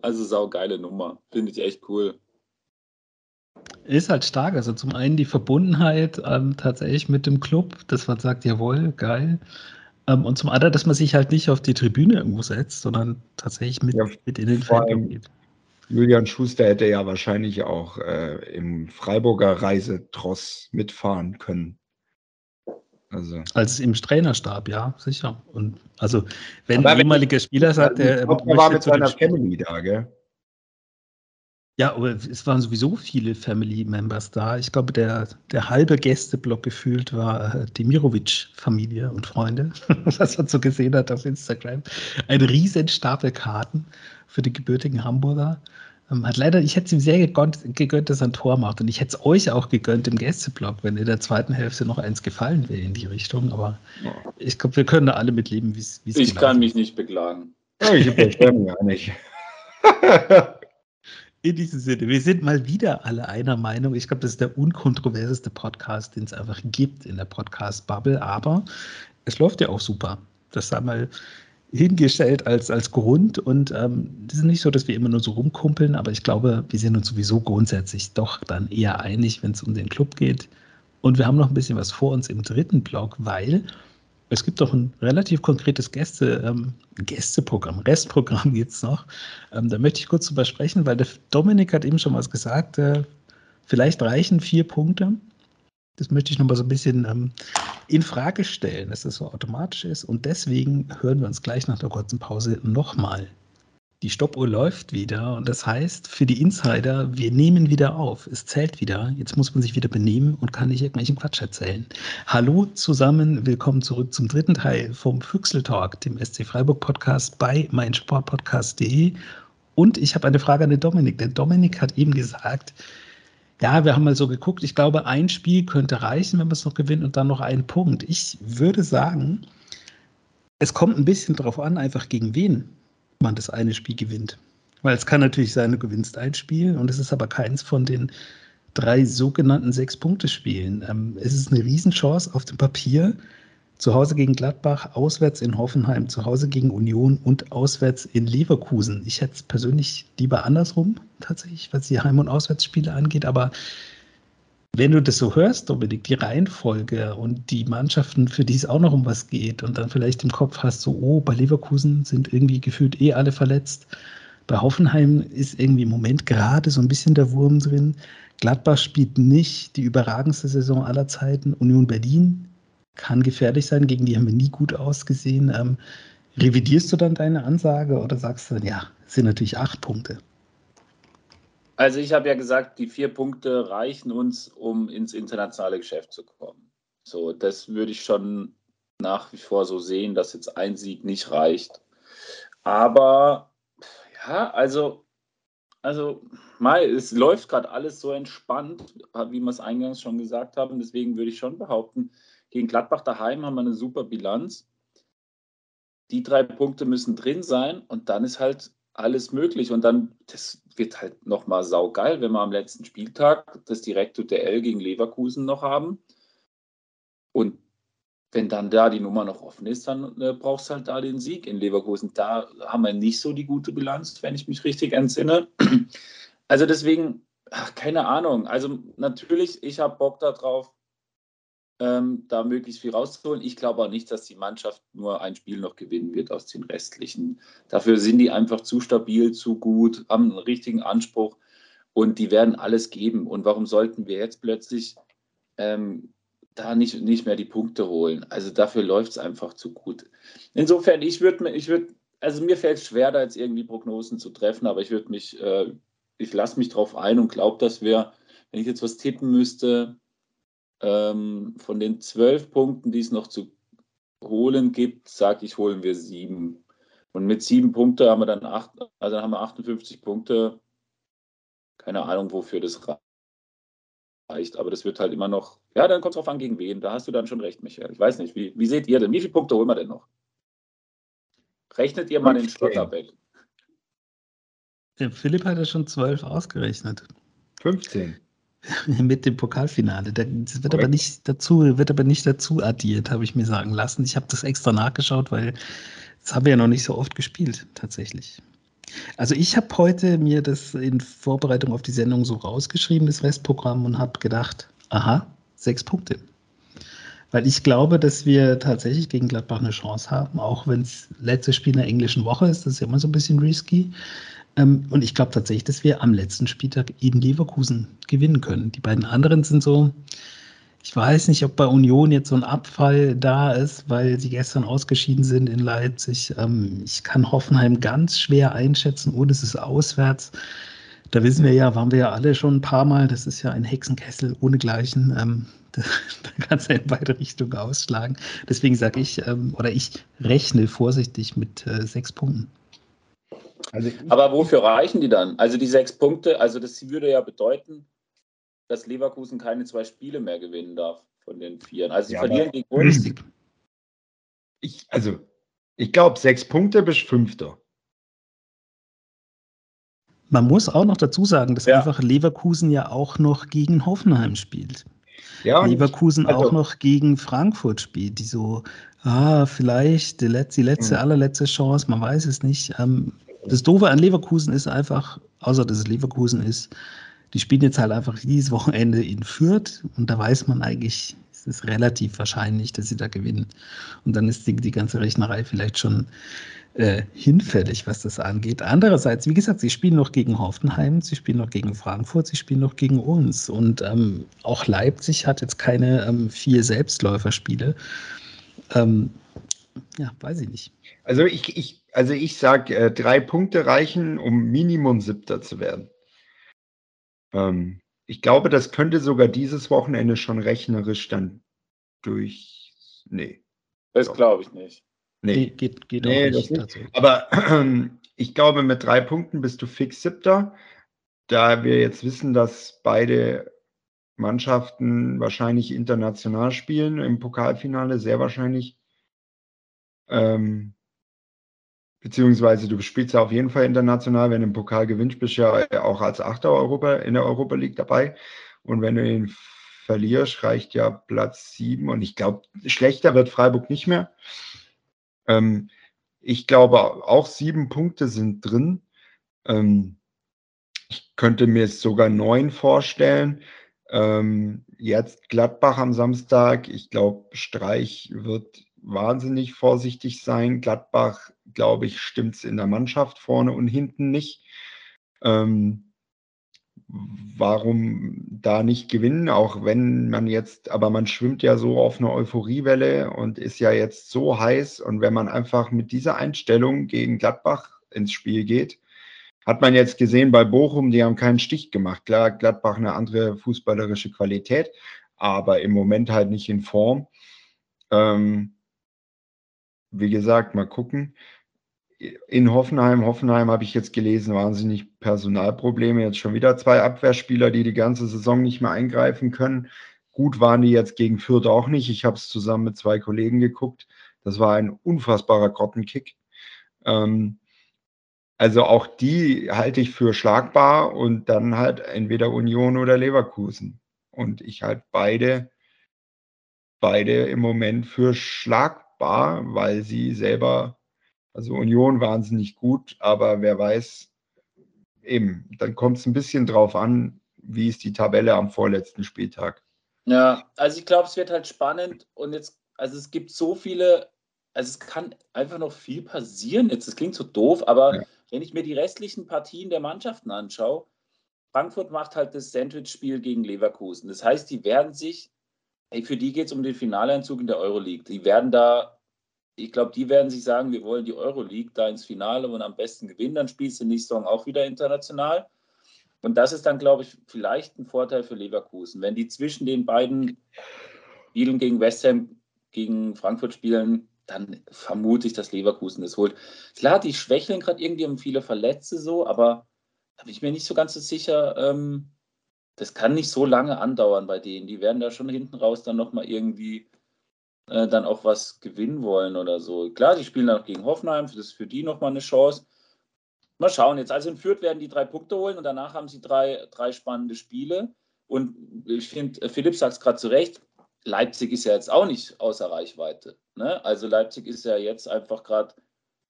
Also saugeile Nummer. Finde ich echt cool. Ist halt stark. Also zum einen die Verbundenheit ähm, tatsächlich mit dem Club, dass man sagt, jawohl, geil. Ähm, und zum anderen, dass man sich halt nicht auf die Tribüne irgendwo setzt, sondern tatsächlich mit, ja, mit in den Fandom geht. Julian Schuster hätte ja wahrscheinlich auch äh, im Freiburger Reisetross mitfahren können. Also. Als im Trainerstab, ja, sicher. Und also, wenn ein ehemaliger Spieler sagt, der. Er war mit seiner Family da, gell? Ja, aber es waren sowieso viele Family Members da. Ich glaube, der, der halbe Gästeblock gefühlt war äh, Demirovic-Familie und Freunde, was man so gesehen hat auf Instagram. Ein riesen Stapel Karten für die gebürtigen Hamburger. Ähm, hat leider, ich hätte es ihm sehr gegönnt, gegönnt, dass er ein Tor macht. Und ich hätte es euch auch gegönnt im Gästeblock, wenn in der zweiten Hälfte noch eins gefallen wäre in die Richtung. Aber ich glaube, wir können da alle mitleben, wie es Ich kann mich nicht beklagen. Ja, ich beschwere gar nicht. In diesem Sinne, wir sind mal wieder alle einer Meinung. Ich glaube, das ist der unkontroverseste Podcast, den es einfach gibt in der Podcast-Bubble. Aber es läuft ja auch super. Das sei mal hingestellt als, als Grund. Und ähm, das ist nicht so, dass wir immer nur so rumkumpeln, aber ich glaube, wir sind uns sowieso grundsätzlich doch dann eher einig, wenn es um den Club geht. Und wir haben noch ein bisschen was vor uns im dritten Block, weil es gibt doch ein relativ konkretes Gäste, ähm, Gästeprogramm, Restprogramm jetzt noch. Ähm, da möchte ich kurz drüber sprechen, weil der Dominik hat eben schon was gesagt. Äh, vielleicht reichen vier Punkte. Das möchte ich noch mal so ein bisschen ähm, in Frage stellen, dass das so automatisch ist. Und deswegen hören wir uns gleich nach der kurzen Pause nochmal die Stoppuhr läuft wieder und das heißt für die Insider, wir nehmen wieder auf. Es zählt wieder. Jetzt muss man sich wieder benehmen und kann nicht irgendwelchen Quatsch erzählen. Hallo zusammen, willkommen zurück zum dritten Teil vom Füchsel Talk, dem SC Freiburg Podcast bei meinsportpodcast.de. Und ich habe eine Frage an den Dominik. Der Dominik hat eben gesagt, ja, wir haben mal so geguckt. Ich glaube, ein Spiel könnte reichen, wenn man es noch gewinnt und dann noch einen Punkt. Ich würde sagen, es kommt ein bisschen darauf an, einfach gegen wen man das eine Spiel gewinnt. Weil es kann natürlich sein, du gewinnst ein Spiel und es ist aber keins von den drei sogenannten Sechs-Punkte-Spielen. Ähm, es ist eine Riesenchance auf dem Papier. Zu Hause gegen Gladbach, auswärts in Hoffenheim, zu Hause gegen Union und auswärts in Leverkusen. Ich hätte es persönlich lieber andersrum, tatsächlich, was die Heim- und Auswärtsspiele angeht, aber wenn du das so hörst, Dominik, die Reihenfolge und die Mannschaften, für die es auch noch um was geht und dann vielleicht im Kopf hast, so, oh, bei Leverkusen sind irgendwie gefühlt eh alle verletzt, Bei Hoffenheim ist irgendwie im Moment gerade so ein bisschen der Wurm drin. Gladbach spielt nicht die überragendste Saison aller Zeiten. Union Berlin kann gefährlich sein, gegen die haben wir nie gut ausgesehen. Ähm, revidierst du dann deine Ansage oder sagst du, ja, es sind natürlich acht Punkte? Also ich habe ja gesagt, die vier Punkte reichen uns, um ins internationale Geschäft zu kommen. So, das würde ich schon nach wie vor so sehen, dass jetzt ein Sieg nicht reicht. Aber ja, also, also Mai, es läuft gerade alles so entspannt, wie wir es eingangs schon gesagt haben. Deswegen würde ich schon behaupten, gegen Gladbach daheim haben wir eine super Bilanz. Die drei Punkte müssen drin sein und dann ist halt alles möglich. Und dann, das wird halt nochmal saugeil, wenn wir am letzten Spieltag das direkte Duell gegen Leverkusen noch haben. Und wenn dann da die Nummer noch offen ist, dann äh, brauchst du halt da den Sieg in Leverkusen. Da haben wir nicht so die gute Bilanz, wenn ich mich richtig entsinne. Also deswegen, ach, keine Ahnung. Also natürlich, ich habe Bock darauf, ähm, da möglichst viel rauszuholen. Ich glaube auch nicht, dass die Mannschaft nur ein Spiel noch gewinnen wird aus den restlichen. Dafür sind die einfach zu stabil, zu gut, haben einen richtigen Anspruch und die werden alles geben. Und warum sollten wir jetzt plötzlich ähm, da nicht, nicht mehr die Punkte holen? Also dafür läuft es einfach zu gut. Insofern, ich würde ich würd, also mir fällt es schwer, da jetzt irgendwie Prognosen zu treffen, aber ich würde mich, äh, ich lasse mich drauf ein und glaube, dass wir, wenn ich jetzt was tippen müsste, ähm, von den zwölf Punkten, die es noch zu holen gibt, sage ich, holen wir sieben. Und mit sieben Punkten haben wir dann acht, also haben wir 58 Punkte. Keine Ahnung, wofür das reicht, aber das wird halt immer noch, ja, dann kommt es drauf an, gegen wen. Da hast du dann schon recht, Michael. Ich weiß nicht, wie, wie seht ihr denn? Wie viele Punkte holen wir denn noch? Rechnet ihr mal den Schlotterbeck? Philipp hat ja schon zwölf ausgerechnet. 15. Mit dem Pokalfinale. Das wird aber nicht dazu, wird aber nicht dazu addiert, habe ich mir sagen lassen. Ich habe das extra nachgeschaut, weil das haben wir ja noch nicht so oft gespielt, tatsächlich. Also ich habe heute mir das in Vorbereitung auf die Sendung so rausgeschrieben, das Restprogramm, und habe gedacht, aha, sechs Punkte. Weil ich glaube, dass wir tatsächlich gegen Gladbach eine Chance haben, auch wenn es letztes Spiel in der englischen Woche ist, das ist ja immer so ein bisschen risky. Ähm, und ich glaube tatsächlich, dass wir am letzten Spieltag in Leverkusen gewinnen können. Die beiden anderen sind so, ich weiß nicht, ob bei Union jetzt so ein Abfall da ist, weil sie gestern ausgeschieden sind in Leipzig. Ähm, ich kann Hoffenheim ganz schwer einschätzen. Oh, das ist auswärts. Da wissen wir ja, waren wir ja alle schon ein paar Mal. Das ist ja ein Hexenkessel ohnegleichen. Ähm, da, da kann es in beide Richtungen ausschlagen. Deswegen sage ich, oder ich rechne vorsichtig mit äh, sechs Punkten. Also Aber wofür reichen die dann? Also die sechs Punkte, also das würde ja bedeuten, dass Leverkusen keine zwei Spiele mehr gewinnen darf von den vier. Also sie ja, verlieren gegen uns. Ich, also ich glaube, sechs Punkte bis Fünfter. Man muss auch noch dazu sagen, dass ja. einfach Leverkusen ja auch noch gegen Hoffenheim spielt. Ja, Leverkusen also, auch noch gegen Frankfurt spielt, die so, ah, vielleicht die letzte, die letzte hm. allerletzte Chance, man weiß es nicht. Ähm, das Doofe an Leverkusen ist einfach, außer dass es Leverkusen ist, die spielen jetzt halt einfach dieses Wochenende in Fürth und da weiß man eigentlich, es ist relativ wahrscheinlich, dass sie da gewinnen. Und dann ist die, die ganze Rechnerei vielleicht schon äh, hinfällig, was das angeht. Andererseits, wie gesagt, sie spielen noch gegen Hoffenheim, sie spielen noch gegen Frankfurt, sie spielen noch gegen uns. Und ähm, auch Leipzig hat jetzt keine ähm, vier Selbstläuferspiele. Ähm, ja, weiß ich nicht. Also ich, ich, also ich sage, äh, drei Punkte reichen, um Minimum Siebter zu werden. Ähm, ich glaube, das könnte sogar dieses Wochenende schon rechnerisch dann durch. Nee. Das glaube ich nicht. Nee, geht, geht nee, auch nicht. Dazu. Aber äh, ich glaube, mit drei Punkten bist du fix Siebter. Da wir jetzt wissen, dass beide Mannschaften wahrscheinlich international spielen im Pokalfinale, sehr wahrscheinlich. Ähm, Beziehungsweise du spielst ja auf jeden Fall international, wenn du im Pokal gewinnst, bist du ja auch als Achter Europa in der Europa League dabei. Und wenn du ihn verlierst, reicht ja Platz sieben. Und ich glaube, schlechter wird Freiburg nicht mehr. Ähm, ich glaube, auch sieben Punkte sind drin. Ähm, ich könnte mir sogar neun vorstellen. Ähm, jetzt Gladbach am Samstag. Ich glaube, Streich wird wahnsinnig vorsichtig sein. Gladbach, glaube ich, stimmt es in der Mannschaft vorne und hinten nicht. Ähm, warum da nicht gewinnen, auch wenn man jetzt, aber man schwimmt ja so auf einer Euphoriewelle und ist ja jetzt so heiß. Und wenn man einfach mit dieser Einstellung gegen Gladbach ins Spiel geht, hat man jetzt gesehen bei Bochum, die haben keinen Stich gemacht. Klar, Gladbach eine andere fußballerische Qualität, aber im Moment halt nicht in Form. Ähm, wie gesagt, mal gucken in Hoffenheim, Hoffenheim habe ich jetzt gelesen, wahnsinnig Personalprobleme. Jetzt schon wieder zwei Abwehrspieler, die die ganze Saison nicht mehr eingreifen können. Gut waren die jetzt gegen Fürth auch nicht. Ich habe es zusammen mit zwei Kollegen geguckt. Das war ein unfassbarer Grottenkick. Ähm, also auch die halte ich für schlagbar und dann halt entweder Union oder Leverkusen. Und ich halte beide, beide im Moment für schlagbar, weil sie selber also Union wahnsinnig gut, aber wer weiß, eben, dann kommt es ein bisschen drauf an, wie ist die Tabelle am vorletzten Spieltag. Ja, also ich glaube, es wird halt spannend und jetzt, also es gibt so viele, also es kann einfach noch viel passieren. Jetzt, das klingt so doof, aber ja. wenn ich mir die restlichen Partien der Mannschaften anschaue, Frankfurt macht halt das Sandwich-Spiel gegen Leverkusen. Das heißt, die werden sich, für die geht es um den Finaleinzug in der Euroleague. Die werden da ich glaube, die werden sich sagen, wir wollen die Euroleague da ins Finale und am besten gewinnen. Dann spielst du nächste Saison auch wieder international. Und das ist dann, glaube ich, vielleicht ein Vorteil für Leverkusen. Wenn die zwischen den beiden Spielen gegen West Ham, gegen Frankfurt spielen, dann vermute ich, dass Leverkusen das holt. Klar, die schwächeln gerade irgendwie, haben viele Verletzte so, aber da bin ich mir nicht so ganz so sicher. Ähm, das kann nicht so lange andauern bei denen. Die werden da schon hinten raus dann nochmal irgendwie äh, dann auch was gewinnen wollen oder so. Klar, die spielen dann auch gegen Hoffenheim, das ist für die nochmal eine Chance. Mal schauen jetzt. Also in Fürth werden die drei Punkte holen und danach haben sie drei, drei spannende Spiele. Und ich finde, Philipp sagt es gerade zu Recht, Leipzig ist ja jetzt auch nicht außer Reichweite. Ne? Also Leipzig ist ja jetzt einfach gerade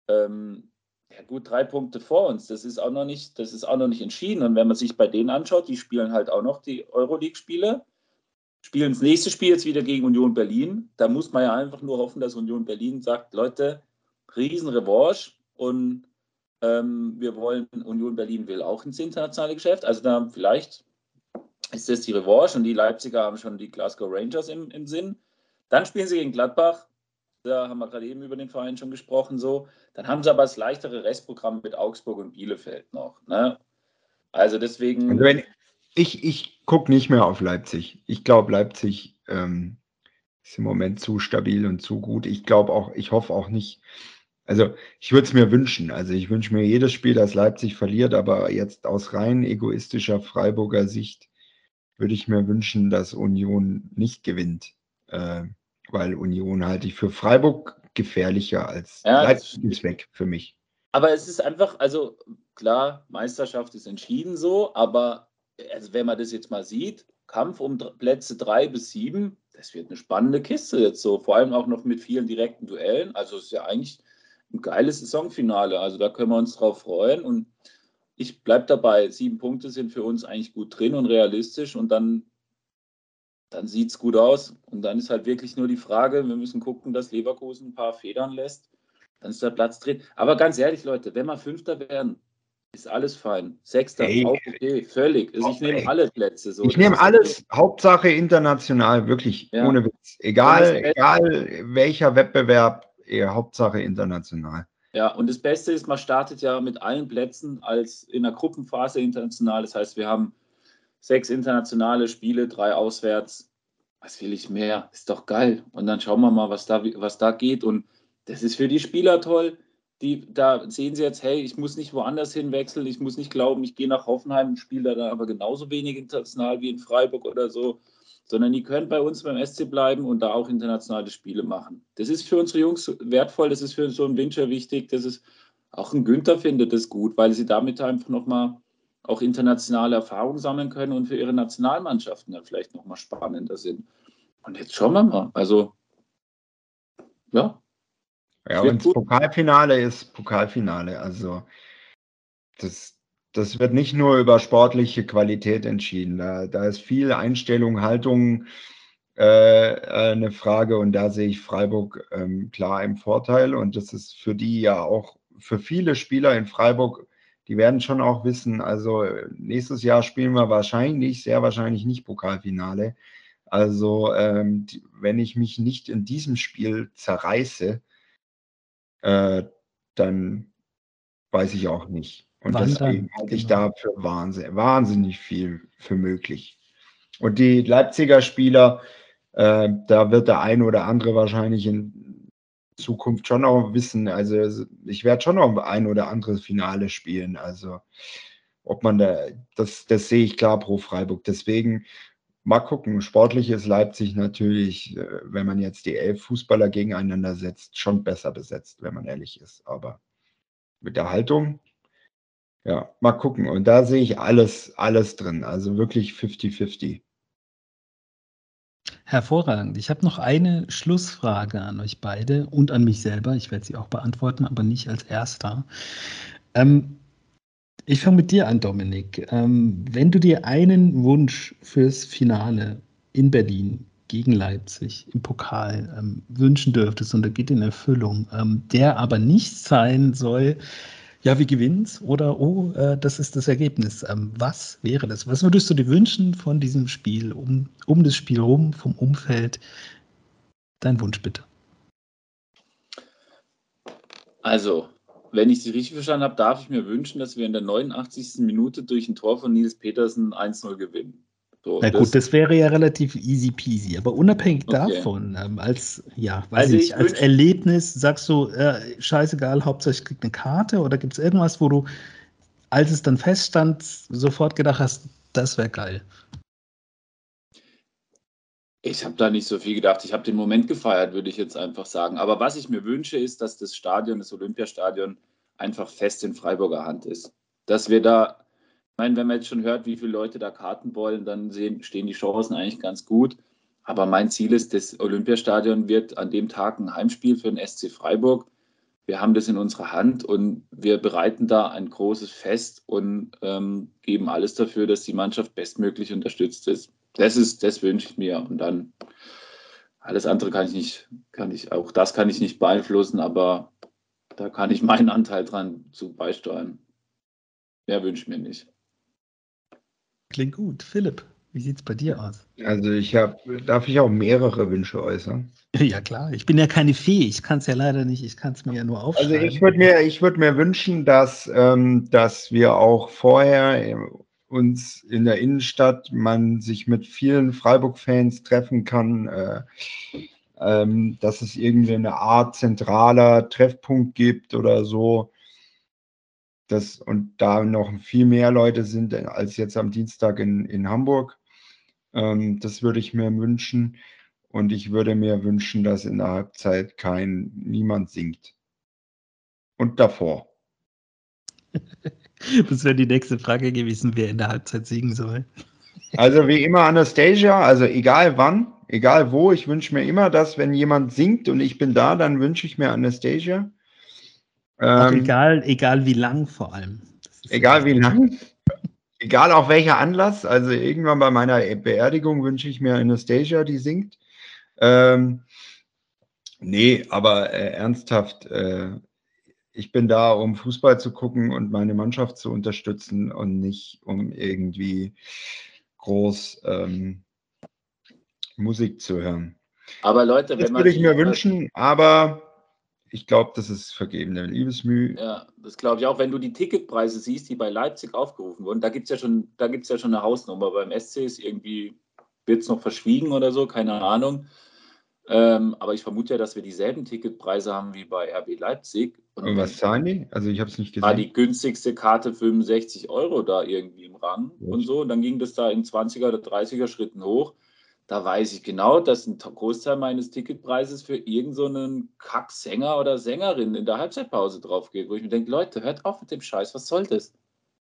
ähm, ja gut drei Punkte vor uns. Das ist auch noch nicht, das ist auch noch nicht entschieden. Und wenn man sich bei denen anschaut, die spielen halt auch noch die Euroleague-Spiele spielen das nächste Spiel jetzt wieder gegen Union Berlin. Da muss man ja einfach nur hoffen, dass Union Berlin sagt, Leute, Riesenrevanche und ähm, wir wollen, Union Berlin will auch ins internationale Geschäft. Also da vielleicht ist das die Revanche und die Leipziger haben schon die Glasgow Rangers im, im Sinn. Dann spielen sie gegen Gladbach. Da haben wir gerade eben über den Verein schon gesprochen. So. Dann haben sie aber das leichtere Restprogramm mit Augsburg und Bielefeld noch. Ne? Also deswegen. Also wenn, ich, ich gucke nicht mehr auf Leipzig. Ich glaube, Leipzig ähm, ist im Moment zu stabil und zu gut. Ich glaube auch, ich hoffe auch nicht. Also ich würde es mir wünschen. Also ich wünsche mir jedes Spiel, dass Leipzig verliert, aber jetzt aus rein egoistischer Freiburger Sicht würde ich mir wünschen, dass Union nicht gewinnt. Äh, weil Union halte ich für Freiburg gefährlicher als ja, Leipzig ist weg für mich. Aber es ist einfach, also klar, Meisterschaft ist entschieden so, aber also wenn man das jetzt mal sieht, Kampf um Plätze drei bis sieben, das wird eine spannende Kiste jetzt so, vor allem auch noch mit vielen direkten Duellen. Also es ist ja eigentlich ein geiles Saisonfinale. Also da können wir uns drauf freuen. Und ich bleibe dabei, sieben Punkte sind für uns eigentlich gut drin und realistisch und dann, dann sieht es gut aus. Und dann ist halt wirklich nur die Frage, wir müssen gucken, dass Leverkusen ein paar Federn lässt. Dann ist der Platz drin. Aber ganz ehrlich, Leute, wenn wir Fünfter werden, ist alles fein. Sechster, ey, auch okay, völlig. Also ich nehme alle Plätze. So. Ich nehme alles, okay. Hauptsache international, wirklich, ja. ohne Witz. Egal, egal welcher Wettbewerb, Hauptsache international. Ja, und das Beste ist, man startet ja mit allen Plätzen als in der Gruppenphase international. Das heißt, wir haben sechs internationale Spiele, drei auswärts. Was will ich mehr? Ist doch geil. Und dann schauen wir mal, was da, was da geht. Und das ist für die Spieler toll die, da sehen sie jetzt, hey, ich muss nicht woanders hinwechseln, ich muss nicht glauben, ich gehe nach Hoffenheim und spiele da dann aber genauso wenig international wie in Freiburg oder so, sondern die können bei uns beim SC bleiben und da auch internationale Spiele machen. Das ist für unsere Jungs wertvoll, das ist für so einen Winter wichtig, das ist auch ein Günther findet das gut, weil sie damit einfach nochmal auch internationale Erfahrungen sammeln können und für ihre Nationalmannschaften dann vielleicht nochmal spannender sind. Und jetzt schauen wir mal. Also, ja, ja, und das Pokalfinale ist Pokalfinale. Also das, das wird nicht nur über sportliche Qualität entschieden. Da, da ist viel Einstellung, Haltung, äh, eine Frage und da sehe ich Freiburg ähm, klar im Vorteil und das ist für die ja auch, für viele Spieler in Freiburg, die werden schon auch wissen, also nächstes Jahr spielen wir wahrscheinlich, sehr wahrscheinlich nicht Pokalfinale. Also ähm, die, wenn ich mich nicht in diesem Spiel zerreiße, äh, dann weiß ich auch nicht. Und Wann deswegen halte ich genau. da für wahnsinnig, wahnsinnig viel für möglich. Und die Leipziger Spieler, äh, da wird der eine oder andere wahrscheinlich in Zukunft schon auch wissen. Also ich werde schon noch ein oder anderes Finale spielen. Also ob man da, das, das sehe ich klar pro Freiburg. Deswegen mal gucken. Sportlich ist Leipzig natürlich, äh, wenn man jetzt die elf Fußballer gegeneinander setzt, schon besser besetzt, wenn man ehrlich ist. Aber mit der Haltung, ja, mal gucken. Und da sehe ich alles, alles drin. Also wirklich 50-50. Hervorragend. Ich habe noch eine Schlussfrage an euch beide und an mich selber. Ich werde sie auch beantworten, aber nicht als erster. Ähm, ich fange mit dir an, Dominik. Ähm, wenn du dir einen Wunsch fürs Finale in Berlin gegen Leipzig im Pokal ähm, wünschen dürftest und er geht in Erfüllung, ähm, der aber nicht sein soll, ja, wie gewinnt's oder oh, äh, das ist das Ergebnis. Ähm, was wäre das? Was würdest du dir wünschen von diesem Spiel, um, um das Spiel rum, vom Umfeld? Dein Wunsch bitte. Also, wenn ich Sie richtig verstanden habe, darf ich mir wünschen, dass wir in der 89. Minute durch ein Tor von Nils Petersen 1-0 gewinnen. So, Na gut, das, das, wäre ja relativ easy peasy. Aber unabhängig okay. davon, ähm, als, ja, weiß also ich, als Erlebnis, sagst du, äh, scheißegal, Hauptsache ich krieg eine Karte oder gibt es irgendwas, wo du, als es dann feststand, sofort gedacht hast, das wäre geil? Ich habe da nicht so viel gedacht. Ich habe den Moment gefeiert, würde ich jetzt einfach sagen. Aber was ich mir wünsche, ist, dass das Stadion, das Olympiastadion, einfach fest in Freiburger Hand ist. Dass wir da meine, wenn man jetzt schon hört, wie viele Leute da Karten wollen, dann sehen, stehen die Chancen eigentlich ganz gut. Aber mein Ziel ist, das Olympiastadion wird an dem Tag ein Heimspiel für den SC Freiburg. Wir haben das in unserer Hand und wir bereiten da ein großes Fest und ähm, geben alles dafür, dass die Mannschaft bestmöglich unterstützt ist. Das ist, das wünsche ich mir. Und dann alles andere kann ich nicht, kann ich, auch das kann ich nicht beeinflussen, aber da kann ich meinen Anteil dran zu beisteuern. Mehr wünsche ich mir nicht. Klingt gut. Philipp, wie sieht es bei dir aus? Also ich habe, darf ich auch mehrere Wünsche äußern? Ja klar, ich bin ja keine Fee, ich kann es ja leider nicht, ich kann es mir ja nur aufschreiben. Also ich würde mir, ich mir wünschen, dass, ähm, dass wir auch vorher äh, uns in der Innenstadt man sich mit vielen Freiburg-Fans treffen kann, äh, ähm, dass es irgendwie eine Art zentraler Treffpunkt gibt oder so das, und da noch viel mehr Leute sind als jetzt am Dienstag in, in Hamburg. Ähm, das würde ich mir wünschen. Und ich würde mir wünschen, dass in der Halbzeit kein niemand singt. Und davor. das wäre die nächste Frage gewesen, wer in der Halbzeit singen soll. also wie immer Anastasia, also egal wann, egal wo, ich wünsche mir immer, dass wenn jemand singt und ich bin da, dann wünsche ich mir Anastasia. Ähm, egal, egal wie lang vor allem. Egal wie lang. egal auch welcher Anlass. Also irgendwann bei meiner Beerdigung wünsche ich mir Anastasia, die singt. Ähm, nee, aber äh, ernsthaft, äh, ich bin da, um Fußball zu gucken und meine Mannschaft zu unterstützen und nicht um irgendwie groß ähm, Musik zu hören. Aber Leute, das würde ich mir wünschen, aber ich glaube, das ist vergebene Liebesmüh. Ja, das glaube ich auch. Wenn du die Ticketpreise siehst, die bei Leipzig aufgerufen wurden, da gibt es ja, schon, ja schon eine Hausnummer. Beim SC ist irgendwie, wird es noch verschwiegen oder so, keine Ahnung. Ähm, aber ich vermute ja, dass wir dieselben Ticketpreise haben wie bei RB Leipzig. Und, Und was zahlen die? Also ich habe es nicht gesehen. War die günstigste Karte 65 Euro da irgendwie im Rang ja. und so. Und dann ging das da in 20er oder 30er Schritten hoch da weiß ich genau, dass ein Großteil meines Ticketpreises für irgendeinen so Kacksänger oder Sängerin in der Halbzeitpause drauf geht, wo ich mir denke, Leute, hört auf mit dem Scheiß, was soll das?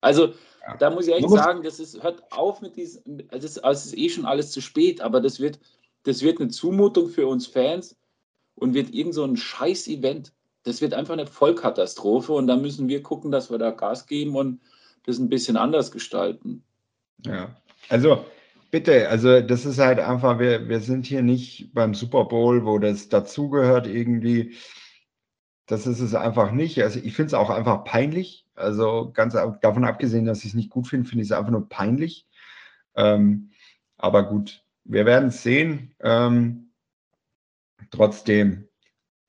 Also, ja. da muss ich echt sagen, das ist, hört auf mit diesem, also es, also ist eh schon alles zu spät, aber das wird, das wird eine Zumutung für uns Fans und wird irgend so ein Scheiß-Event. Das wird einfach eine Vollkatastrophe und da müssen wir gucken, dass wir da Gas geben und das ein bisschen anders gestalten. Ja, also bitte, also das ist halt einfach, wir, wir sind hier nicht beim Super Bowl, wo das dazugehört irgendwie. Das ist es einfach nicht. Also ich finde es auch einfach peinlich. Also ganz davon abgesehen, dass ich es nicht gut finde, finde ich es einfach nur peinlich. Ähm, aber gut, wir werden es sehen. Ähm, trotzdem,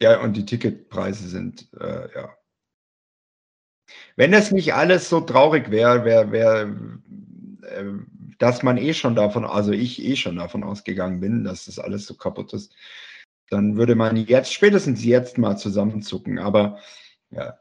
ja, und die Ticketpreise sind, äh, ja. Wenn das nicht alles so traurig wäre, wäre, wär, äh, dass man eh schon davon, also ich eh schon davon ausgegangen bin, dass das alles so kaputt ist, dann würde man jetzt, spätestens jetzt mal zusammenzucken. Aber ja,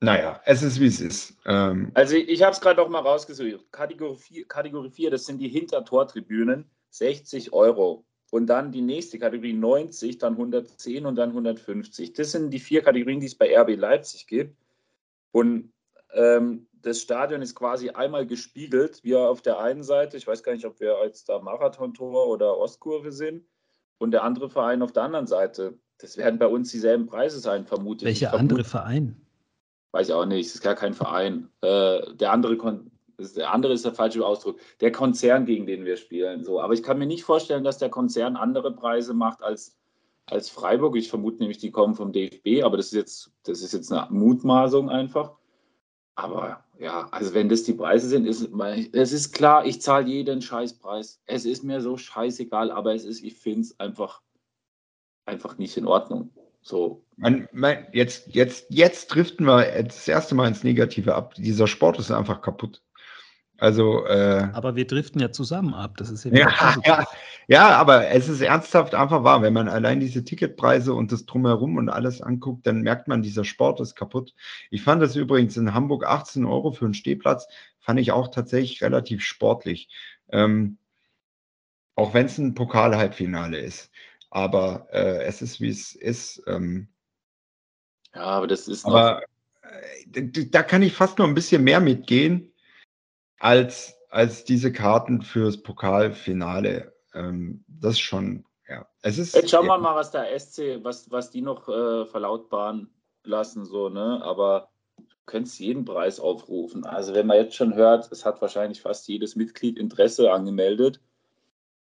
naja, es ist wie es ist. Ähm, also ich, habe es gerade noch mal rausgesucht. Kategorie 4, Kategorie 4, das sind die Hintertortribünen, 60 Euro. Und dann die nächste Kategorie 90, dann 110 und dann 150. Das sind die vier Kategorien, die es bei RB Leipzig gibt. Und ähm, das Stadion ist quasi einmal gespiegelt. Wir auf der einen Seite, ich weiß gar nicht, ob wir als da Marathontor oder Ostkurve sind, und der andere Verein auf der anderen Seite. Das werden bei uns dieselben Preise sein, vermute ich. Welcher andere Verein? Weiß ich auch nicht, es ist gar kein Verein. Äh, der, andere der andere ist der falsche Ausdruck. Der Konzern, gegen den wir spielen. So. Aber ich kann mir nicht vorstellen, dass der Konzern andere Preise macht als, als Freiburg. Ich vermute nämlich, die kommen vom DFB, aber das ist jetzt, das ist jetzt eine Mutmaßung einfach. Aber ja, also wenn das die Preise sind, ist es ist klar, ich zahle jeden Scheißpreis. Es ist mir so scheißegal, aber es ist, ich finde es einfach, einfach nicht in Ordnung. So. Man, man, jetzt, jetzt, jetzt driften wir das erste Mal ins Negative ab. Dieser Sport ist einfach kaputt. Also, äh, aber wir driften ja zusammen ab. Das ist ja, ja, ja, aber es ist ernsthaft einfach wahr. Wenn man allein diese Ticketpreise und das Drumherum und alles anguckt, dann merkt man, dieser Sport ist kaputt. Ich fand das übrigens in Hamburg 18 Euro für einen Stehplatz, fand ich auch tatsächlich relativ sportlich. Ähm, auch wenn es ein Pokal-Halbfinale ist. Aber äh, es ist, wie es ist. Ähm, ja, aber das ist. Aber äh, da kann ich fast noch ein bisschen mehr mitgehen als, als diese Karten fürs Pokalfinale. Ähm, das ist schon, ja. Es ist, Jetzt schauen wir mal, was der SC, was, was die noch äh, verlautbaren lassen, so, ne? Aber du könntest jeden Preis aufrufen. Also wenn man jetzt schon hört, es hat wahrscheinlich fast jedes Mitglied Interesse angemeldet,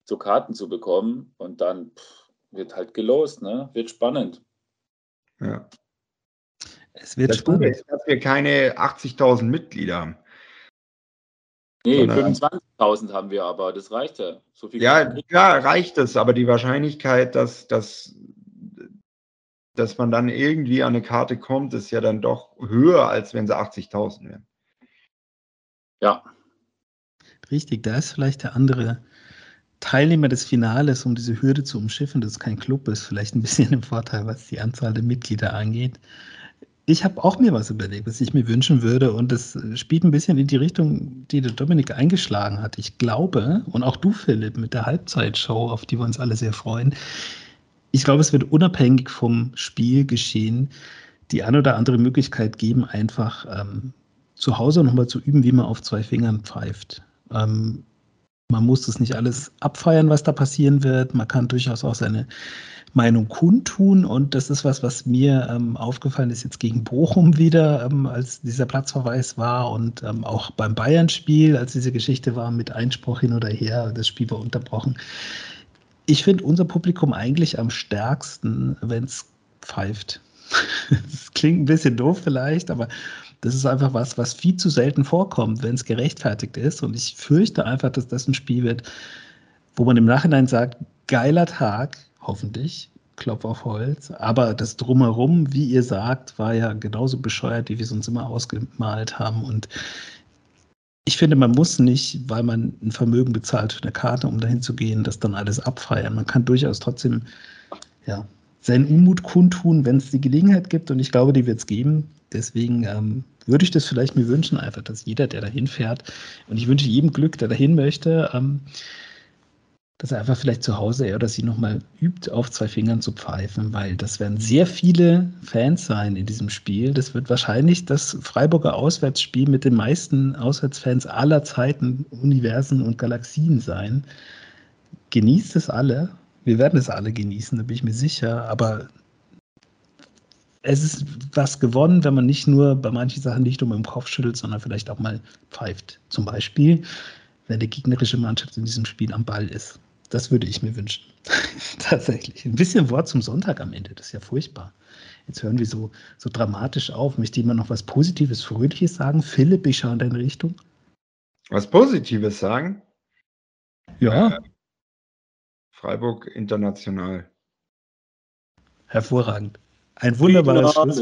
so Karten zu bekommen und dann pff, wird halt gelost, ne? Wird spannend. Ja. Es wird das spannend. Gute ist, dass wir keine 80.000 Mitglieder haben. Nee, 25.000 haben wir aber, das reicht ja. So viel ja, ja, reicht es, aber die Wahrscheinlichkeit, dass, dass, dass man dann irgendwie an eine Karte kommt, ist ja dann doch höher, als wenn sie 80.000 wären. Ja. Richtig, da ist vielleicht der andere Teilnehmer des Finales, um diese Hürde zu umschiffen, dass es kein Club ist, vielleicht ein bisschen im Vorteil, was die Anzahl der Mitglieder angeht. Ich habe auch mir was überlegt, was ich mir wünschen würde. Und das spielt ein bisschen in die Richtung, die der Dominik eingeschlagen hat. Ich glaube, und auch du, Philipp, mit der Halbzeitshow, auf die wir uns alle sehr freuen, ich glaube, es wird unabhängig vom Spiel geschehen, die ein oder andere Möglichkeit geben, einfach ähm, zu Hause nochmal zu üben, wie man auf zwei Fingern pfeift. Ähm, man muss das nicht alles abfeiern, was da passieren wird. Man kann durchaus auch seine Meinung kundtun. Und das ist was, was mir ähm, aufgefallen ist jetzt gegen Bochum wieder, ähm, als dieser Platzverweis war und ähm, auch beim Bayern-Spiel, als diese Geschichte war mit Einspruch hin oder her, das Spiel war unterbrochen. Ich finde unser Publikum eigentlich am stärksten, wenn es pfeift. das klingt ein bisschen doof vielleicht, aber das ist einfach was, was viel zu selten vorkommt, wenn es gerechtfertigt ist. Und ich fürchte einfach, dass das ein Spiel wird, wo man im Nachhinein sagt, geiler Tag, hoffentlich, Klopf auf Holz. Aber das Drumherum, wie ihr sagt, war ja genauso bescheuert, wie wir es uns immer ausgemalt haben. Und ich finde, man muss nicht, weil man ein Vermögen bezahlt für eine Karte, um dahin zu gehen, das dann alles abfeiern. Man kann durchaus trotzdem ja, seinen Unmut kundtun, wenn es die Gelegenheit gibt. Und ich glaube, die wird es geben. Deswegen ähm, würde ich das vielleicht mir wünschen, einfach, dass jeder, der dahin fährt, und ich wünsche jedem Glück, der dahin möchte, ähm, dass er einfach vielleicht zu Hause er oder sie nochmal übt, auf zwei Fingern zu pfeifen, weil das werden sehr viele Fans sein in diesem Spiel. Das wird wahrscheinlich das Freiburger Auswärtsspiel mit den meisten Auswärtsfans aller Zeiten, Universen und Galaxien sein. Genießt es alle. Wir werden es alle genießen, da bin ich mir sicher. Aber es ist was gewonnen, wenn man nicht nur bei manchen Sachen nicht um den Kopf schüttelt, sondern vielleicht auch mal pfeift. Zum Beispiel, wenn die gegnerische Mannschaft in diesem Spiel am Ball ist. Das würde ich mir wünschen. Tatsächlich. Ein bisschen Wort zum Sonntag am Ende, das ist ja furchtbar. Jetzt hören wir so, so dramatisch auf. Möchte jemand noch was Positives, Fröhliches sagen? Philipp, ich schaue in deine Richtung. Was Positives sagen? Ja. Äh, Freiburg international. Hervorragend. Ein wunderbares Schluss.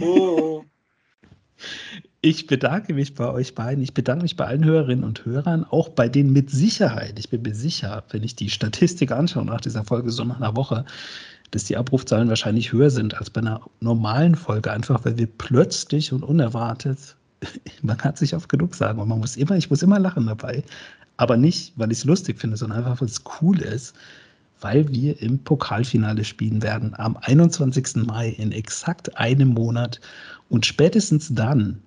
Oh. Ich bedanke mich bei euch beiden. Ich bedanke mich bei allen Hörerinnen und Hörern, auch bei denen mit Sicherheit. Ich bin mir sicher, wenn ich die Statistik anschaue nach dieser Folge so nach einer Woche, dass die Abrufzahlen wahrscheinlich höher sind als bei einer normalen Folge, einfach weil wir plötzlich und unerwartet, man kann sich oft genug sagen und man muss immer, ich muss immer lachen dabei, aber nicht, weil ich es lustig finde, sondern einfach, weil es cool ist, weil wir im Pokalfinale spielen werden am 21. Mai in exakt einem Monat und spätestens dann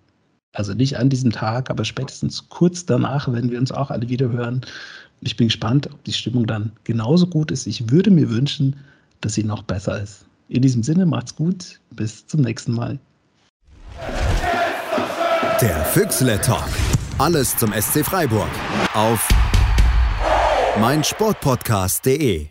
also nicht an diesem Tag, aber spätestens kurz danach, wenn wir uns auch alle wieder hören. Ich bin gespannt, ob die Stimmung dann genauso gut ist. Ich würde mir wünschen, dass sie noch besser ist. In diesem Sinne, macht's gut. Bis zum nächsten Mal. Der Füchsle Talk. Alles zum SC Freiburg. Auf meinsportpodcast.de.